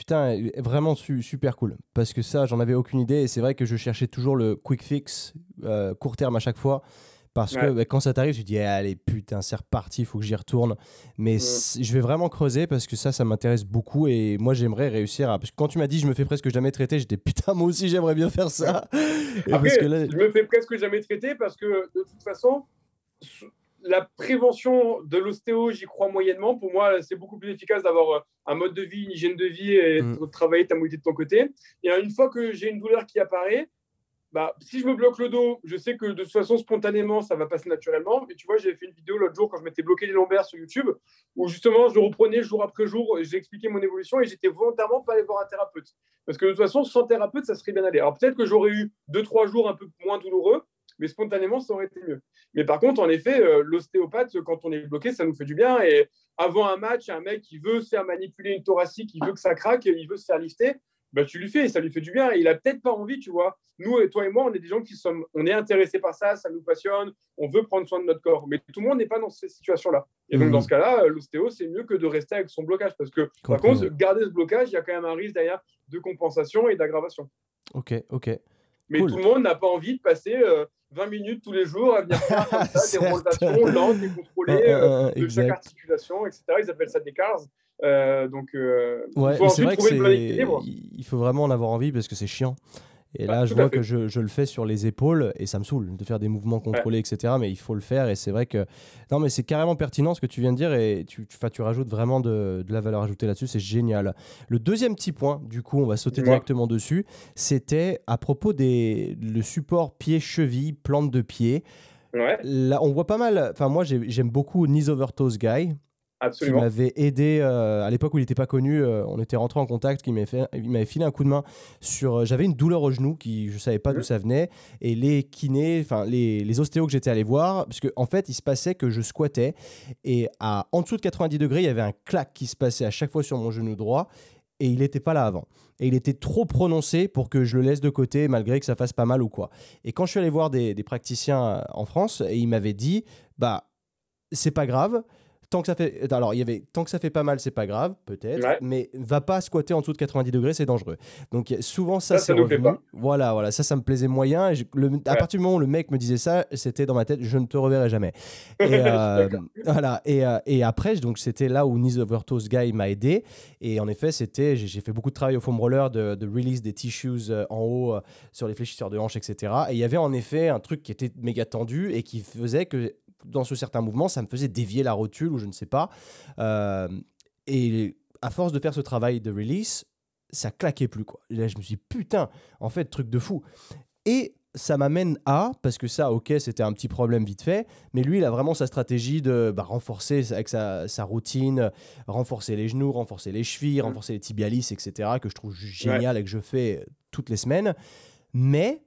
Putain, vraiment su- super cool. Parce que ça, j'en avais aucune idée. Et c'est vrai que je cherchais toujours le quick fix, euh, court terme à chaque fois. Parce que bah, quand ça t'arrive, tu te dis, allez, putain, c'est reparti, il faut que j'y retourne. Mais Mm. je vais vraiment creuser parce que ça, ça m'intéresse beaucoup. Et moi, j'aimerais réussir à. Parce que quand tu m'as dit, je me fais presque jamais traiter, j'étais, putain, moi aussi, j'aimerais bien faire ça. Après, parce que là- je me fais presque jamais traiter parce que de toute façon, la prévention de l'ostéo, j'y crois moyennement. Pour moi, c'est beaucoup plus efficace d'avoir euh, un mode de vie, une hygiène de vie et Mm. de travailler ta mobilité de ton côté. Et une fois que j'ai une douleur qui apparaît, bah, si je me bloque le dos, je sais que de toute façon, spontanément, ça va passer naturellement. Mais tu vois, j'ai fait une vidéo l'autre jour quand je m'étais bloqué les lombaires sur YouTube, où justement, je reprenais jour après jour, j'ai expliqué mon évolution et j'étais volontairement pas allé voir un thérapeute. Parce que de toute façon, sans thérapeute, ça serait bien allé. Alors peut-être que j'aurais eu deux, trois jours un peu moins douloureux, mais spontanément, ça aurait été mieux. Mais par contre, en effet, euh, l'ostéopathe, quand on est bloqué, ça nous fait du bien. Et avant un match, un mec qui veut se faire manipuler une thoracique, il veut que ça craque, il veut se faire lifter, bah, tu lui fais et ça lui fait du bien. Et il a peut-être pas envie, tu vois. Nous, et toi et moi, on est des gens qui sommes, on est intéressés par ça, ça nous passionne, on veut prendre soin de notre corps. Mais tout le monde n'est pas dans ces situations-là. Et donc, Mhm. dans ce cas-là, euh, l'ostéo, c'est mieux que de rester avec son blocage. Parce que, par Complètement. contre, garder ce blocage, il y a quand même un risque derrière de compensation et d'aggravation. Ok, ok. Mais Cool. tout le monde n'a pas envie de passer euh, 20 minutes tous les jours à venir faire comme ça, des rotations lentes et contrôlées Un, un, euh, un, de chaque articulation, etc. Ils appellent ça des cars. Euh, donc, euh, Ouais, il faut ensuite vrai trouver le bon c'est. équilibre. Il faut vraiment en avoir envie parce que c'est chiant. Et là, je vois que je, je, le fais sur les épaules et ça me saoule de faire des mouvements contrôlés, etc. Mais il faut le faire et c'est vrai que. Non, mais c'est carrément pertinent ce que tu viens de dire et tu, tu, tu rajoutes vraiment de, de, la valeur ajoutée là-dessus. C'est génial. Le deuxième petit point, du coup, on va sauter directement dessus, c'était à propos des le support pied-cheville, plante de pied. Ouais. Là, on voit pas mal. Enfin, moi, j'aime beaucoup Knees Over Toes Guy. Absolument. Qui m'avait aidé euh, à l'époque où il n'était pas connu. Euh, on était rentré en contact. Qui m'avait il m'avait filé un coup de main sur. Euh, j'avais une douleur au genou qui je savais pas d'où ça venait et les kinés, enfin les, les ostéos que j'étais allé voir, parce qu'en en fait il se passait que je squattais et à en dessous de 90 degrés il y avait un clac qui se passait à chaque fois sur mon genou droit et il n'était pas là avant. Et il était trop prononcé pour que je le laisse de côté malgré que ça fasse pas mal ou quoi. Et quand je suis allé voir des, des praticiens en France, et ils m'avaient dit, bah c'est pas grave, tant que ça fait alors il y avait tant que ça fait pas mal c'est pas grave peut-être mais va pas squatter en dessous de 90 degrés c'est dangereux. Donc souvent ça, c'est revenu. voilà voilà ça ça me plaisait moyen à partir du moment où le mec me disait ça c'était dans ma tête je ne te reverrai jamais. Et euh, voilà et, euh, et, après donc c'était là où Knees Over Toes Guy m'a aidé. Et en effet c'était j'ai fait beaucoup de travail au foam roller de, de release des tissues euh, en haut sur les fléchisseurs de hanches etc et il y avait en effet un truc qui était méga tendu et qui faisait que dans ce certain mouvement, ça me faisait dévier la rotule ou je ne sais pas. Euh, et à force de faire ce travail de release, ça claquait plus. Quoi. là, je me suis dit, putain, en fait, truc de fou. Et ça m'amène à, parce que ça, ok, c'était un petit problème vite fait, mais lui, il a vraiment sa stratégie de bah, renforcer avec sa, routine, renforcer les genoux, renforcer les chevilles, mmh. renforcer les tibialis, etc., que je trouve génial et que je fais toutes les semaines. Mais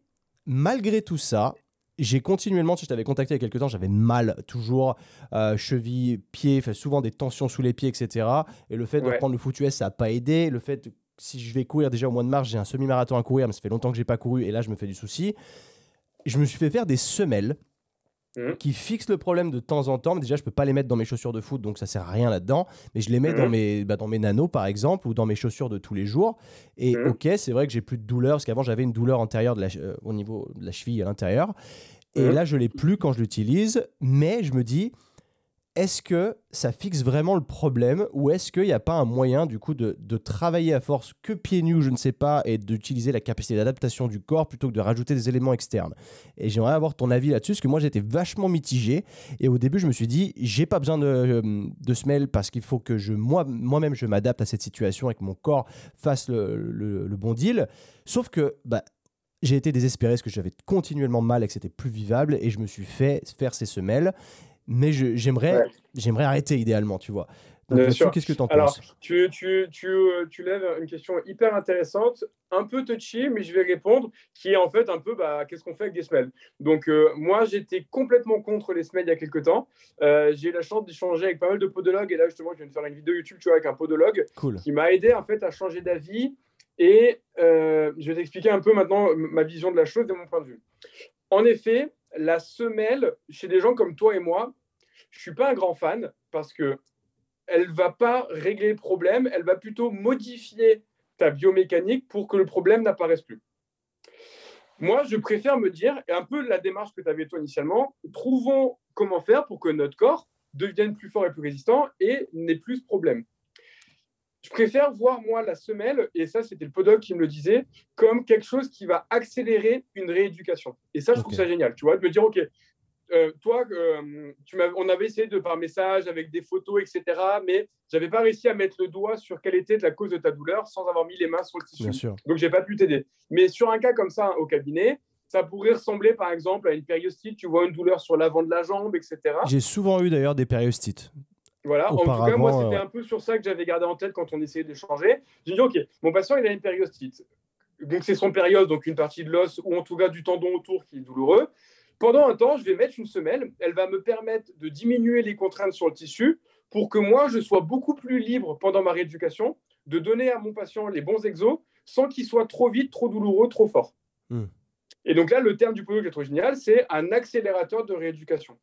malgré tout ça, j'ai continuellement, si je t'avais contacté il y a quelques temps, j'avais mal toujours, euh, cheville, pied, souvent des tensions sous les pieds, etc. Et le fait de prendre le foutu S, ça n'a pas aidé. Le fait, si je vais courir déjà au mois de mars, j'ai un semi-marathon à courir, mais ça fait longtemps que j'ai pas couru et là je me fais du souci. Je me suis fait faire des semelles Mmh. qui fixe le problème de temps en temps. Déjà, je peux pas les mettre dans mes chaussures de foot, donc ça sert à rien là-dedans. Mais je les mets dans, mmh. mes, bah, dans mes nanos, par exemple, ou dans mes chaussures de tous les jours. Et mmh. ok, c'est vrai que j'ai plus de douleur, parce qu'avant, j'avais une douleur antérieure de la, euh, au niveau de la cheville à l'intérieur. Et là, je l'ai plus quand je l'utilise. Mais je me dis, est-ce que ça fixe vraiment le problème ou est-ce qu'il n'y a pas un moyen du coup de, travailler à force que pieds nus, je ne sais pas, et d'utiliser la capacité d'adaptation du corps plutôt que de rajouter des éléments externes? Et j'aimerais avoir ton avis là-dessus parce que moi j'étais vachement mitigé et au début je me suis dit j'ai pas besoin de, euh, de parce qu'il faut que je moi, moi-même je m'adapte à cette situation et que mon corps fasse le, bon deal. Sauf que bah, j'ai été désespéré parce que j'avais continuellement mal et que c'était plus vivable et je me suis fait faire ces semelles mais j'aimerais j'aimerais arrêter idéalement, tu vois. Qu'est-ce que tu en penses? Alors, tu, tu, tu, euh, tu, lèves une question hyper intéressante, un peu touchy, mais je vais répondre, qui est en fait un peu bah, qu'est-ce qu'on fait avec des semelles? Donc, euh, moi, j'étais complètement contre les semelles il y a quelques temps. Euh, j'ai eu la chance d'échanger avec pas mal de podologues, et là, justement, je viens de faire une vidéo YouTube tu vois, avec un podologue cool. qui m'a aidé en fait à changer d'avis. Et je vais t'expliquer un peu maintenant ma vision de la chose de mon point de vue. En effet, la semelle, chez des gens comme toi et moi, je suis pas un grand fan parce que elle va pas régler le problème, elle va plutôt modifier ta biomécanique pour que le problème n'apparaisse plus. Moi, je préfère me dire, et un peu la démarche que tu avais toi initialement, trouvons comment faire pour que notre corps devienne plus fort et plus résistant et n'ait plus ce problème. Je préfère voir, moi, la semelle, et ça, c'était le podologue qui me le disait, comme quelque chose qui va accélérer une rééducation. Et ça, je trouve ça génial, tu vois, de me dire, OK, euh, toi, euh, tu on avait essayé de par message avec des photos, etc. Mais j'avais pas réussi à mettre le doigt sur quelle était la cause de ta douleur sans avoir mis les mains sur le tissu. Bien sûr. Donc j'ai pas pu t'aider. Mais sur un cas comme ça au cabinet, ça pourrait ressembler par exemple à une périostite. Tu vois une douleur sur l'avant de la jambe, etc. J'ai souvent eu d'ailleurs des périostites. Voilà, en tout cas, moi, c'était un peu sur ça que j'avais gardé en tête quand on essayait d'échanger. J'ai dit, OK, mon patient, il a une périostite. Donc, c'est son périos, donc une partie de l'os ou en tout cas du tendon autour qui est douloureux. Pendant un temps, je vais mettre une semelle. Elle va me permettre de diminuer les contraintes sur le tissu pour que moi, je sois beaucoup plus libre pendant ma rééducation de donner à mon patient les bons exos sans qu'il soit trop vite, trop douloureux, trop fort. Hmm. Et donc là, le terme du produit que je trouve génial, c'est un accélérateur de rééducation.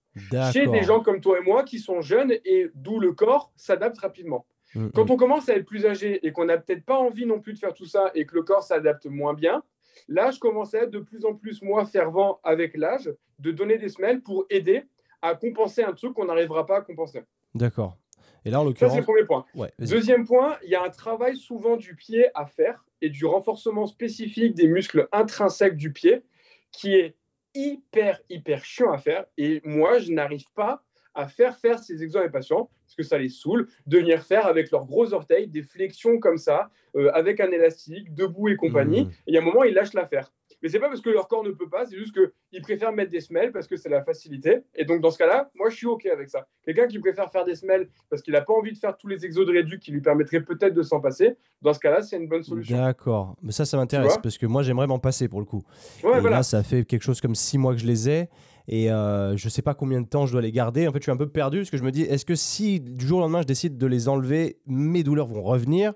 Chez des gens comme toi et moi qui sont jeunes et d'où le corps s'adapte rapidement. Hmm, Quand hmm. on commence à être plus âgé et qu'on n'a peut-être pas envie non plus de faire tout ça et que le corps s'adapte moins bien, Là, je commençais à être de plus en plus, moi, fervent avec l'âge, de donner des semelles pour aider à compenser un truc qu'on n'arrivera pas à compenser. D'accord. Et là, en l'occurrence. Ça, c'est le premier point. Deuxième point, il y a un travail souvent du pied à faire et du renforcement spécifique des muscles intrinsèques du pied qui est hyper, hyper chiant à faire. Et moi, je n'arrive pas à faire faire ces exos à mes patients, parce que ça les saoule, de venir faire avec leurs gros orteils des flexions comme ça, euh, avec un élastique, debout et compagnie. Mmh. Et il y a un moment, ils lâchent l'affaire. Mais c'est pas parce que leur corps ne peut pas, c'est juste qu'ils préfèrent mettre des semelles parce que c'est la facilité. Et donc, dans ce cas-là, moi, je suis OK avec ça. Quelqu'un qui préfère faire des semelles parce qu'il n'a pas envie de faire tous les exos de réduc qui lui permettraient peut-être de s'en passer, dans ce cas-là, c'est une bonne solution. D'accord. Mais ça, ça m'intéresse parce que moi, j'aimerais m'en passer pour le coup. Ouais, et là, ça fait quelque chose comme six mois que je les ai. Et euh, je sais pas combien de temps je dois les garder. En fait, je suis un peu perdu parce que je me dis, est-ce que si du jour au lendemain je décide de les enlever, mes douleurs vont revenir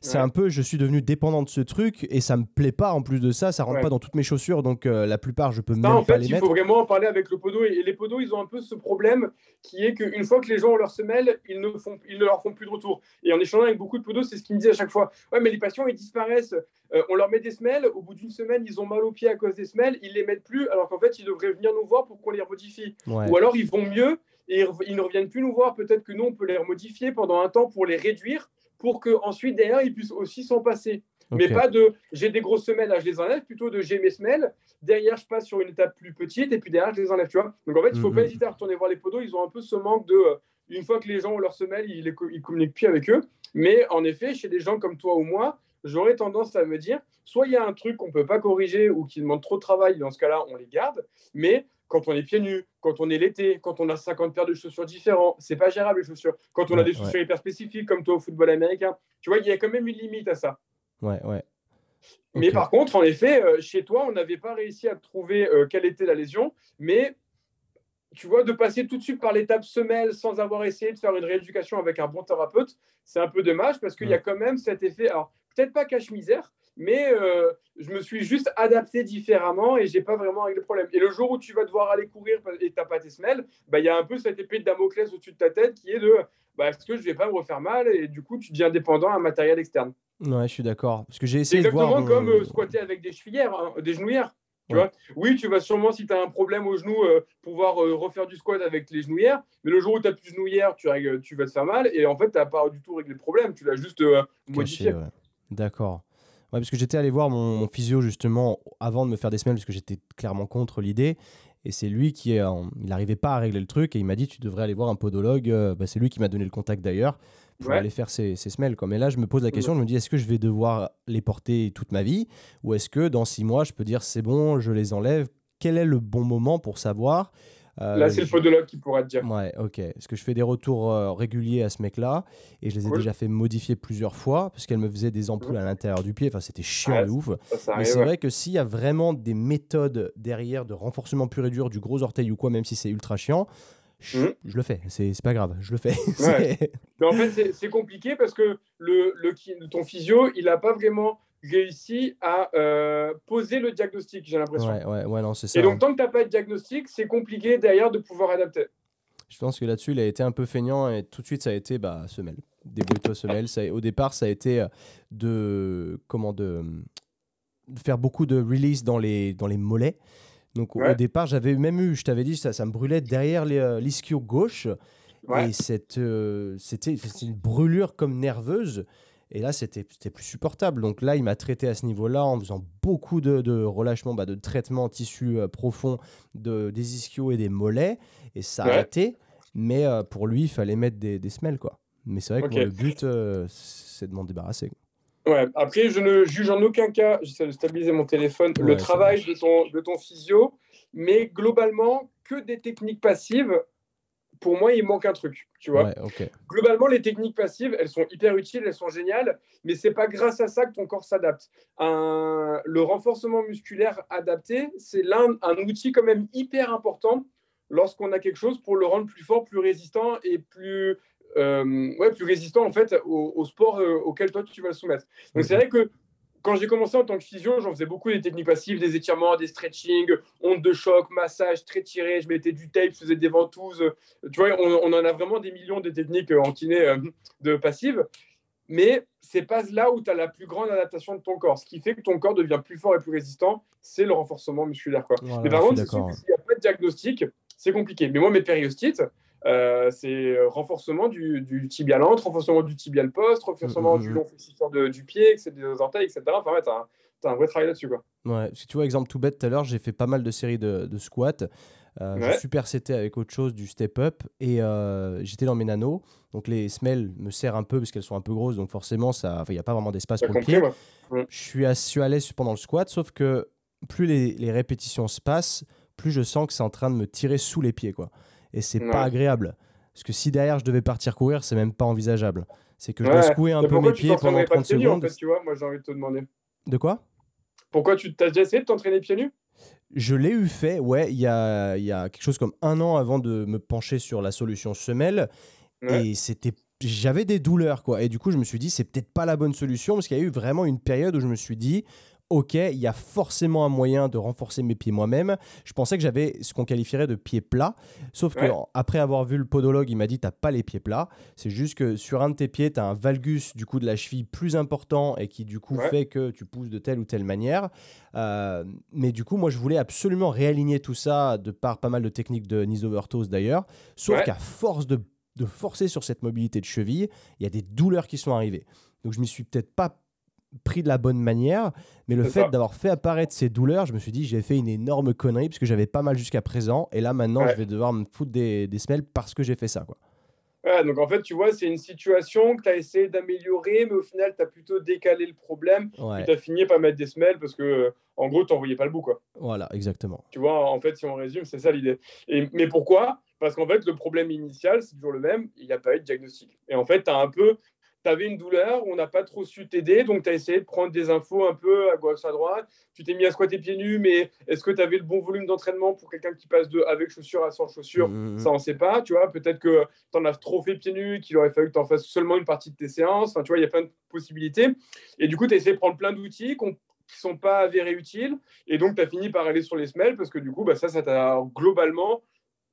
c'est un peu, je suis devenu dépendant de ce truc et ça me plaît pas en plus de ça, ça rentre pas dans toutes mes chaussures, donc euh, la plupart je peux même en fait, pas les mettre. Il faut vraiment en parler avec le podo et les podos ils ont un peu ce problème qui est qu'une fois que les gens ont leur semelle, ils ne, font, ils ne leur font plus de retour. Et en échangeant avec beaucoup de podos, c'est ce qu'ils me disent à chaque fois. Ouais, mais les patients ils disparaissent. Euh, on leur met des semelles, au bout d'une semaine ils ont mal aux pieds à cause des semelles, ils les mettent plus, alors qu'en fait ils devraient venir nous voir pour qu'on les remodifie. Ou alors ils vont mieux et ils ne reviennent plus nous voir. Peut-être que nous on peut les remodifier pendant un temps pour les réduire pour qu'ensuite, derrière, ils puissent aussi s'en passer. Mais pas de j'ai des grosses semelles, là je les enlève, plutôt de j'ai mes semelles, derrière je passe sur une étape plus petite et puis derrière je les enlève, tu vois. Donc en fait, il ne faut pas mhm. hésiter à retourner voir les podos, ils ont un peu ce manque de, euh, une fois que les gens ont leurs semelles, ils ne communiquent plus avec eux. Mais en effet, chez des gens comme toi ou moi, j'aurais tendance à me dire, soit il y a un truc qu'on ne peut pas corriger ou qui demande trop de travail, dans ce cas-là, on les garde, mais quand on est pieds nus, quand on est l'été, quand on a 50 paires de chaussures différents, c'est pas gérable les chaussures. Quand on a des chaussures hyper spécifiques comme toi au football américain, tu vois, il y a quand même une limite à ça. Ouais, ouais. Mais par contre, en effet, euh, chez toi, on n'avait pas réussi à trouver euh, quelle était la lésion, mais tu vois, de passer tout de suite par l'étape semelle sans avoir essayé de faire une rééducation avec un bon thérapeute, c'est un peu dommage parce qu'il y a quand même cet effet, alors peut-être pas cache-misère, mais euh, je me suis juste adapté différemment et j'ai pas vraiment réglé le problème. Et le jour où tu vas devoir aller courir et t'as pas tes semelles, bah, il y a un peu cette épée de Damoclès au-dessus de ta tête qui est de bah, est-ce que je vais pas me refaire mal et du coup tu deviens dépendant à un matériel externe. Ouais, je suis d'accord. Parce que j'ai essayé de voir. Exactement comme euh, squatter avec des chevillères, hein, des genouillères. Tu vois oui, tu vas sûrement, si tu as un problème au genou, euh, pouvoir refaire du squat avec les genouillères. Mais le jour où tu n'as plus de genouillères, tu, tu vas te faire mal. Et en fait, tu n'as pas du tout réglé le problème. Tu l'as juste modifié. D'accord. Ouais, parce que j'étais allé voir mon, physio justement avant de me faire des semelles, parce que j'étais clairement contre l'idée. Et c'est lui qui est, il n'arrivait pas à régler le truc et il m'a dit tu devrais aller voir un podologue. Euh, bah, c'est lui qui m'a donné le contact d'ailleurs pour aller faire ses, semelles. Quoi. Mais là, je me pose la question, je me dis est-ce que je vais devoir les porter toute ma vie? Ou est-ce que dans six mois, je peux dire c'est bon, je les enlève? Quel est le bon moment pour savoir? Là, c'est le podologue qui pourra te dire. Ouais, ok. Parce que je fais des retours euh, réguliers à ce mec-là et je les ai déjà fait modifier plusieurs fois parce qu'elle me faisait des ampoules à l'intérieur du pied. Enfin, c'était chiant et ouf. Mais c'est vrai que s'il y a vraiment des méthodes derrière de renforcement pur et dur du gros orteil ou quoi, même si c'est ultra chiant, je, mmh. le fais, c'est pas grave, je le fais. Mais en fait, c'est compliqué parce que le, le, ton physio, il n'a pas vraiment réussi à euh, poser le diagnostic, j'ai l'impression. Ouais, ouais, ouais, non, c'est ça. Et donc, tant que tu n'as pas de diagnostic, c'est compliqué derrière de pouvoir adapter. Je pense que là-dessus, il a été un peu feignant et tout de suite, ça a été bah, semelle. Débrouille-toi semelle. Ça, au départ, ça a été euh, de, comment, de, de, faire beaucoup de release dans les, dans les mollets. Donc, au départ, j'avais même eu, je t'avais dit, ça, ça me brûlait derrière euh, l'ischio gauche. Et c'était une brûlure comme nerveuse. Et là, c'était plus supportable. Donc là, il m'a traité à ce niveau-là en faisant beaucoup de, de relâchement, bah, de traitement en tissu euh, profond de, des ischios et des mollets. Et ça a été. Mais euh, pour lui, il fallait mettre des, des semelles. Quoi. Mais c'est vrai que le but, euh, c'est de m'en débarrasser. Ouais, après, je ne juge en aucun cas, j'essaie de stabiliser mon téléphone, le travail de ton, de ton physio, mais globalement, que des techniques passives pour moi, il manque un truc, tu vois. Globalement, les techniques passives, elles sont hyper utiles, elles sont géniales, mais c'est pas grâce à ça que ton corps s'adapte. Le renforcement musculaire adapté, c'est l'un un outil quand même hyper important lorsqu'on a quelque chose pour le rendre plus fort, plus résistant et plus euh, ouais, plus résistant en fait au, sport euh, auquel toi tu vas le soumettre. Donc c'est vrai que quand j'ai commencé en tant que physio, j'en faisais beaucoup des techniques passives, des étirements, des stretching, ondes de choc, massage, très tiré, je mettais du tape, je faisais des ventouses. Tu vois, on, en a vraiment des millions de techniques en kiné euh, de passives. Mais c'est pas là où tu as la plus grande adaptation de ton corps. Ce qui fait que ton corps devient plus fort et plus résistant, c'est le renforcement musculaire. Quoi. mais par contre, s'il n'y a pas de diagnostic, c'est compliqué. Mais moi, mes périostites, Euh, c'est renforcement du, du tibial entre, renforcement du tibial post, renforcement mm, mm, du mm. long flexifère du pied, des orteils, etc. Enfin, ouais, tu as, un vrai travail là-dessus. Quoi. Ouais, tu vois, exemple tout bête, tout à l'heure, j'ai fait pas mal de séries de, de squats. Euh, ouais. Je avec autre chose, du step-up, et euh, j'étais dans mes nanos. Donc les semelles me serrent un peu parce qu'elles sont un peu grosses, donc forcément, il n'y a pas vraiment d'espace pour le pied. Je suis à l'aise pendant le squat, sauf que plus les, les, répétitions se passent, plus je sens que c'est en train de me tirer sous les pieds. quoi. Et c'est pas agréable. Parce que si derrière je devais partir courir, c'est même pas envisageable. C'est que je dois secouer un peu mes pieds pendant 30 secondes. En fait, tu vois, moi j'ai envie de te demander. De quoi? Pourquoi tu t'as déjà essayé de t'entraîner pieds nus? Je l'ai eu fait, ouais, il y a, y a quelque chose comme un an avant de me pencher sur la solution semelle. Et c'était j'avais des douleurs quoi et du coup je me suis dit c'est peut-être pas la bonne solution parce qu'il y a eu vraiment une période où je me suis dit ok, il y a forcément un moyen de renforcer mes pieds moi-même. Je pensais que j'avais ce qu'on qualifierait de pieds plats. Sauf que après avoir vu le podologue, il m'a dit t'as pas les pieds plats. C'est juste que sur un de tes pieds, tu as un valgus du coup de la cheville plus important et qui du coup fait que tu pousses de telle ou telle manière. Euh, mais du coup, moi, je voulais absolument réaligner tout ça de par pas mal de techniques de Nisovertos d'ailleurs. Sauf qu'à force de, de forcer sur cette mobilité de cheville, il y a des douleurs qui sont arrivées. Donc je m'y suis peut-être pas pris de la bonne manière, mais le fait d'avoir fait apparaître ces douleurs, je me suis dit j'ai fait une énorme connerie parce que j'avais pas mal jusqu'à présent et là maintenant je vais devoir me foutre des, des semelles parce que j'ai fait ça quoi. Ouais, donc en fait, tu vois, c'est une situation que tu as essayé d'améliorer, mais au final, tu as plutôt décalé le problème. Et tu as fini par mettre des semelles parce que, en gros, tu voyais pas le bout. Quoi. Voilà, exactement. Tu vois, en fait, si on résume, c'est ça l'idée. Mais pourquoi? Parce qu'en fait, le problème initial, c'est toujours le même il n'y a pas eu de diagnostic. Et en fait, tu as un peu tu avais une douleur, on n'a pas trop su t'aider, donc tu as essayé de prendre des infos un peu à gauche, à droite. Tu t'es mis à squatter pieds nus, mais est-ce que tu avais le bon volume d'entraînement pour quelqu'un qui passe de avec chaussures à sans chaussures? Mmh. Ça, on ne sait pas. Tu vois, peut-être que tu en as trop fait pieds nus, qu'il aurait fallu que tu en fasses seulement une partie de tes séances. Enfin, tu vois, il y a plein de possibilités. Et du coup, tu as essayé de prendre plein d'outils qui ne sont pas avérés utiles. Et donc, tu as fini par aller sur les semelles parce que du coup, bah, ça, ça t'a globalement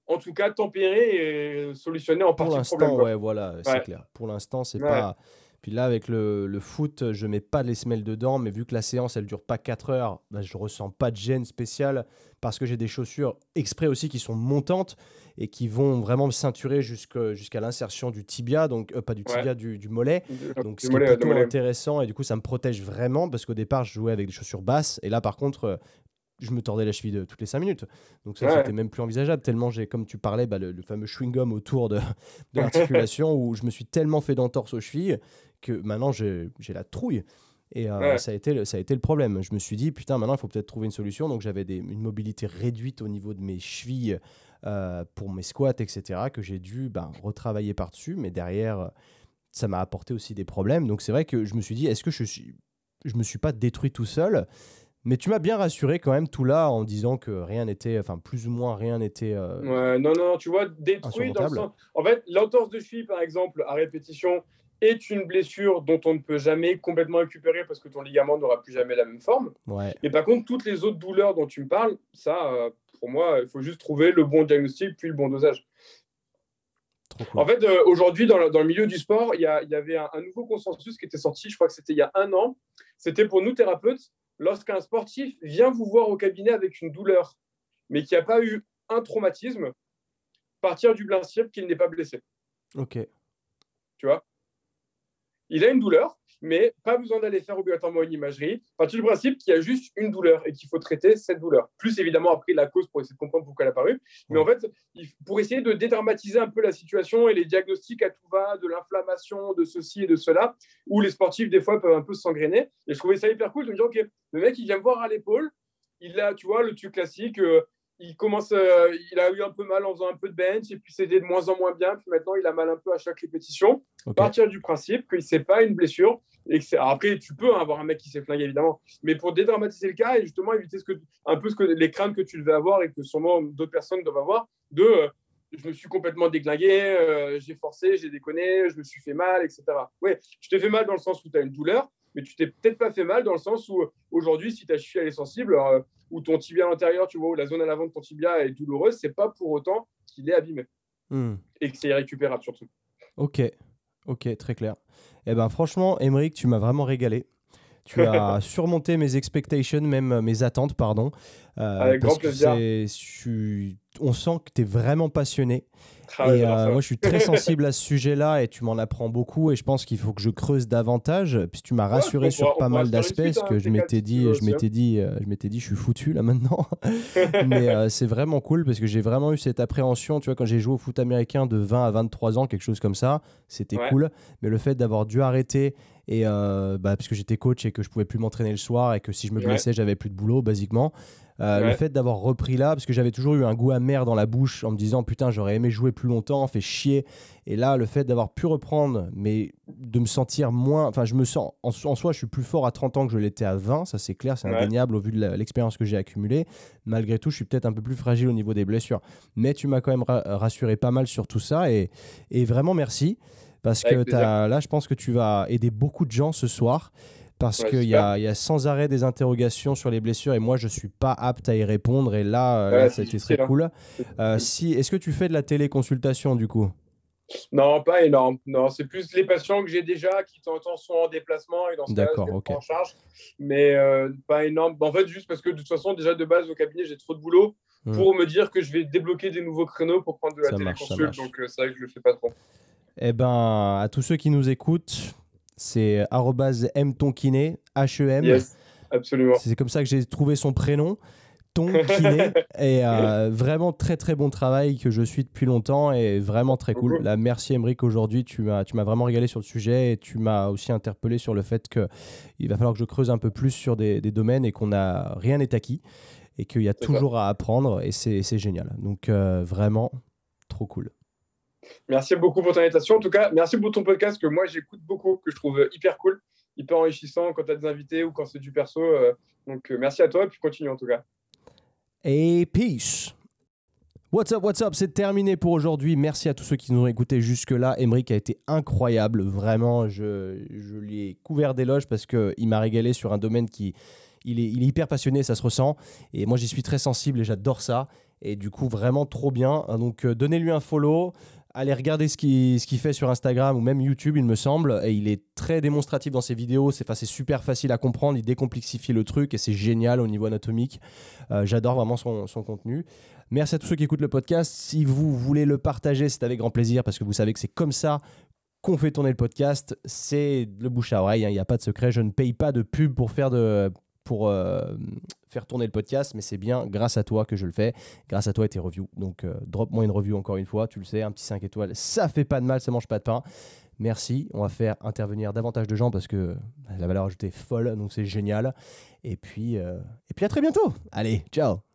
en tout cas tempérer et solutionner en partie le problème. Ouais, voilà, c'est clair. Pour l'instant, c'est pas. Puis là, avec le, le, foot, je mets pas les semelles dedans, mais vu que la séance, elle dure pas 4 heures, bah, je ressens pas de gêne spéciale parce que j'ai des chaussures exprès aussi qui sont montantes et qui vont vraiment me ceinturer jusqu'à l'insertion du tibia, donc euh, pas du tibia, du, du, mollet. Donc c'est plutôt intéressant et du coup, ça me protège vraiment parce qu'au départ, je jouais avec des chaussures basses et là, par contre, je me tordais la cheville de, toutes les 5 minutes. Donc ça, c'était même plus envisageable, tellement j'ai, comme tu parlais, bah, le, fameux chewing-gum autour de, de l'articulation, où je me suis tellement fait d'entorse aux chevilles que maintenant j'ai la trouille. Et euh, ça, a été, ça a été le problème. Je me suis dit, putain, maintenant, il faut peut-être trouver une solution. Donc j'avais une mobilité réduite au niveau de mes chevilles euh, pour mes squats, etc., que j'ai dû ben, retravailler par-dessus. Mais derrière, ça m'a apporté aussi des problèmes. Donc c'est vrai que je me suis dit, est-ce que je suis... Je me suis pas détruit tout seul? Mais tu m'as bien rassuré quand même tout là en disant que rien n'était, enfin plus ou moins rien n'était. Euh, ouais, non, non, tu vois, détruit dans le sens. En fait, l'entorse de cheville, par exemple, à répétition, est une blessure dont on ne peut jamais complètement récupérer parce que ton ligament n'aura plus jamais la même forme. Ouais. Et par contre, toutes les autres douleurs dont tu me parles, ça, euh, pour moi, il faut juste trouver le bon diagnostic puis le bon dosage. En fait, euh, aujourd'hui, dans, le milieu du sport, il y, avait un, un, nouveau consensus qui était sorti, je crois que c'était il y a un an. C'était pour nous thérapeutes, lorsqu'un sportif vient vous voir au cabinet avec une douleur, mais qui n'a pas eu un traumatisme, partir du principe qu'il n'est pas blessé. Ok. Tu vois? Il a une douleur, mais pas besoin d'aller faire obligatoirement une imagerie. Partir du principe qu'il y a juste une douleur et qu'il faut traiter cette douleur. Plus évidemment après la cause pour essayer de comprendre pourquoi elle a apparu. Mais en fait, pour essayer de dédramatiser un peu la situation et les diagnostics à tout va, de l'inflammation, de ceci et de cela, où les sportifs des fois peuvent un peu s'engrainer. Et je trouvais ça hyper cool de me dire, ok, le mec il vient me voir à l'épaule, il a, tu vois, le truc classique. Euh, il commence, euh, il a eu un peu mal en faisant un peu de bench et puis c'était de moins en moins bien. Puis maintenant, il a mal un peu à chaque répétition. Partir du principe qu'il sait pas une blessure et que après, tu peux avoir un mec qui s'est flingué évidemment, mais pour dédramatiser le cas et justement éviter ce que, un peu ce que les craintes que tu devais avoir et que sûrement d'autres personnes doivent avoir de euh, je me suis complètement déglingué, euh, j'ai forcé, j'ai déconné, je me suis fait mal, etc. Ouais, tu t'es fait mal dans le sens où tu as une douleur, mais tu t'es peut-être pas fait mal dans le sens où aujourd'hui, si ta cheville elle est sensible, euh, ou ton tibia à l'intérieur, tu vois, où la zone à l'avant de ton tibia est douloureuse, c'est pas pour autant qu'il est abîmé hmm. et que c'est irrécupérable surtout. Ok, ok, très clair. Eh ben franchement, Émeric, tu m'as vraiment régalé. Tu as surmonté mes expectations, même mes attentes, pardon. Euh, Avec grand plaisir. On sent que tu es vraiment passionné. Ah ouais, et euh, moi, je suis très sensible à ce sujet-là et tu m'en apprends beaucoup. Et je pense qu'il faut que je creuse davantage. Puis tu m'as rassuré sur pas mal d'aspects. Parce hein, que je T4, m'étais tu dit, je hein. m'étais dit, euh, je m'étais dit, je suis foutu là maintenant. Mais euh, c'est vraiment cool parce que j'ai vraiment eu cette appréhension. Tu vois, quand j'ai joué au foot américain de 20 à 23 ans, quelque chose comme ça, c'était Ouais. cool. Mais le fait d'avoir dû arrêter et euh, bah, parce que j'étais coach et que je pouvais plus m'entraîner le soir et que si je me blessais, j'avais plus de boulot, basiquement. Euh, Le fait d'avoir repris là, parce que j'avais toujours eu un goût amer dans la bouche en me disant putain, j'aurais aimé jouer plus longtemps, fait chier. Et là, le fait d'avoir pu reprendre, mais de me sentir moins. Enfin, je me sens. En, en soi, je suis plus fort à 30 ans que je l'étais à 20, ça c'est clair, c'est Ouais. indéniable au vu de l'expérience que j'ai accumulée. Malgré tout, je suis peut-être un peu plus fragile au niveau des blessures. Mais tu m'as quand même ra- rassuré pas mal sur tout ça et, et vraiment merci. Parce Avec que là, je pense que tu vas aider beaucoup de gens ce soir. Parce Ouais, qu'il y a, il y a sans arrêt des interrogations sur les blessures et moi je suis pas apte à y répondre et là, euh, Ouais, là c'est c'était très hein. cool. Euh, si, Est-ce que tu fais de la téléconsultation du coup? Non, pas énorme. Non, c'est plus les patients que j'ai déjà qui de temps sont en déplacement et dans ce cas-là, D'accord, je les ok. prends en charge. Mais euh, pas énorme. En fait, juste parce que de toute façon, déjà de base au cabinet, j'ai trop de boulot Hmm. pour me dire que je vais débloquer des nouveaux créneaux pour prendre de la Ça marche, marche. Donc euh, c'est vrai que je le fais pas trop. Eh ben, à tous ceux qui nous écoutent, c'est mtonkiné, H-E-M. Yes, absolument. C'est comme ça que j'ai trouvé son prénom, Ton Kiné. et euh, vraiment très très bon travail que je suis depuis longtemps et vraiment très cool. Là, merci Emeric aujourd'hui, tu m'as tu m'as vraiment régalé sur le sujet et tu m'as aussi interpellé sur le fait que il va falloir que je creuse un peu plus sur des, des domaines et qu'on a rien n'est acquis et qu'il y a toujours à apprendre et c'est c'est génial. Donc euh, vraiment trop cool. Merci beaucoup pour ton invitation. En tout cas, merci pour ton podcast que moi j'écoute beaucoup, que je trouve hyper cool, hyper enrichissant quand tu as des invités ou quand c'est du perso. euh, donc euh, merci à toi et puis continue en tout cas. et peace. What's up, what's up, c'est terminé pour aujourd'hui. Merci à tous ceux qui nous ont écoutés jusque-là. Emric a été incroyable, vraiment. Je, je lui ai couvert d'éloges parce qu'il m'a régalé sur un domaine qui. Il est, il est hyper passionné, ça se ressent. Et moi, j'y suis très sensible et j'adore ça. Et du coup, vraiment trop bien. Donc, euh, donnez-lui un follow. Allez regarder ce qu'il fait sur Instagram ou même YouTube, il me semble. Et il est très démonstratif dans ses vidéos. C'est super facile à comprendre. Il décomplexifie le truc et c'est génial au niveau anatomique. Euh, J'adore vraiment son, son contenu. Merci à tous ceux qui écoutent le podcast. Si vous voulez le partager, c'est avec grand plaisir parce que vous savez que c'est comme ça qu'on fait tourner le podcast. C'est le bouche à oreille. hein. Il n'y a pas de secret. Je ne paye pas de pub pour faire de pour euh, faire tourner le podcast, mais c'est bien grâce à toi que je le fais, grâce à toi et tes reviews. Donc, euh, drop-moi une review encore une fois, tu le sais, un petit 5 étoiles, ça fait pas de mal, ça mange pas de pain. Merci, on va faire intervenir davantage de gens parce que la valeur ajoutée est folle, donc c'est génial. Et puis, euh, et puis à très bientôt. Allez, ciao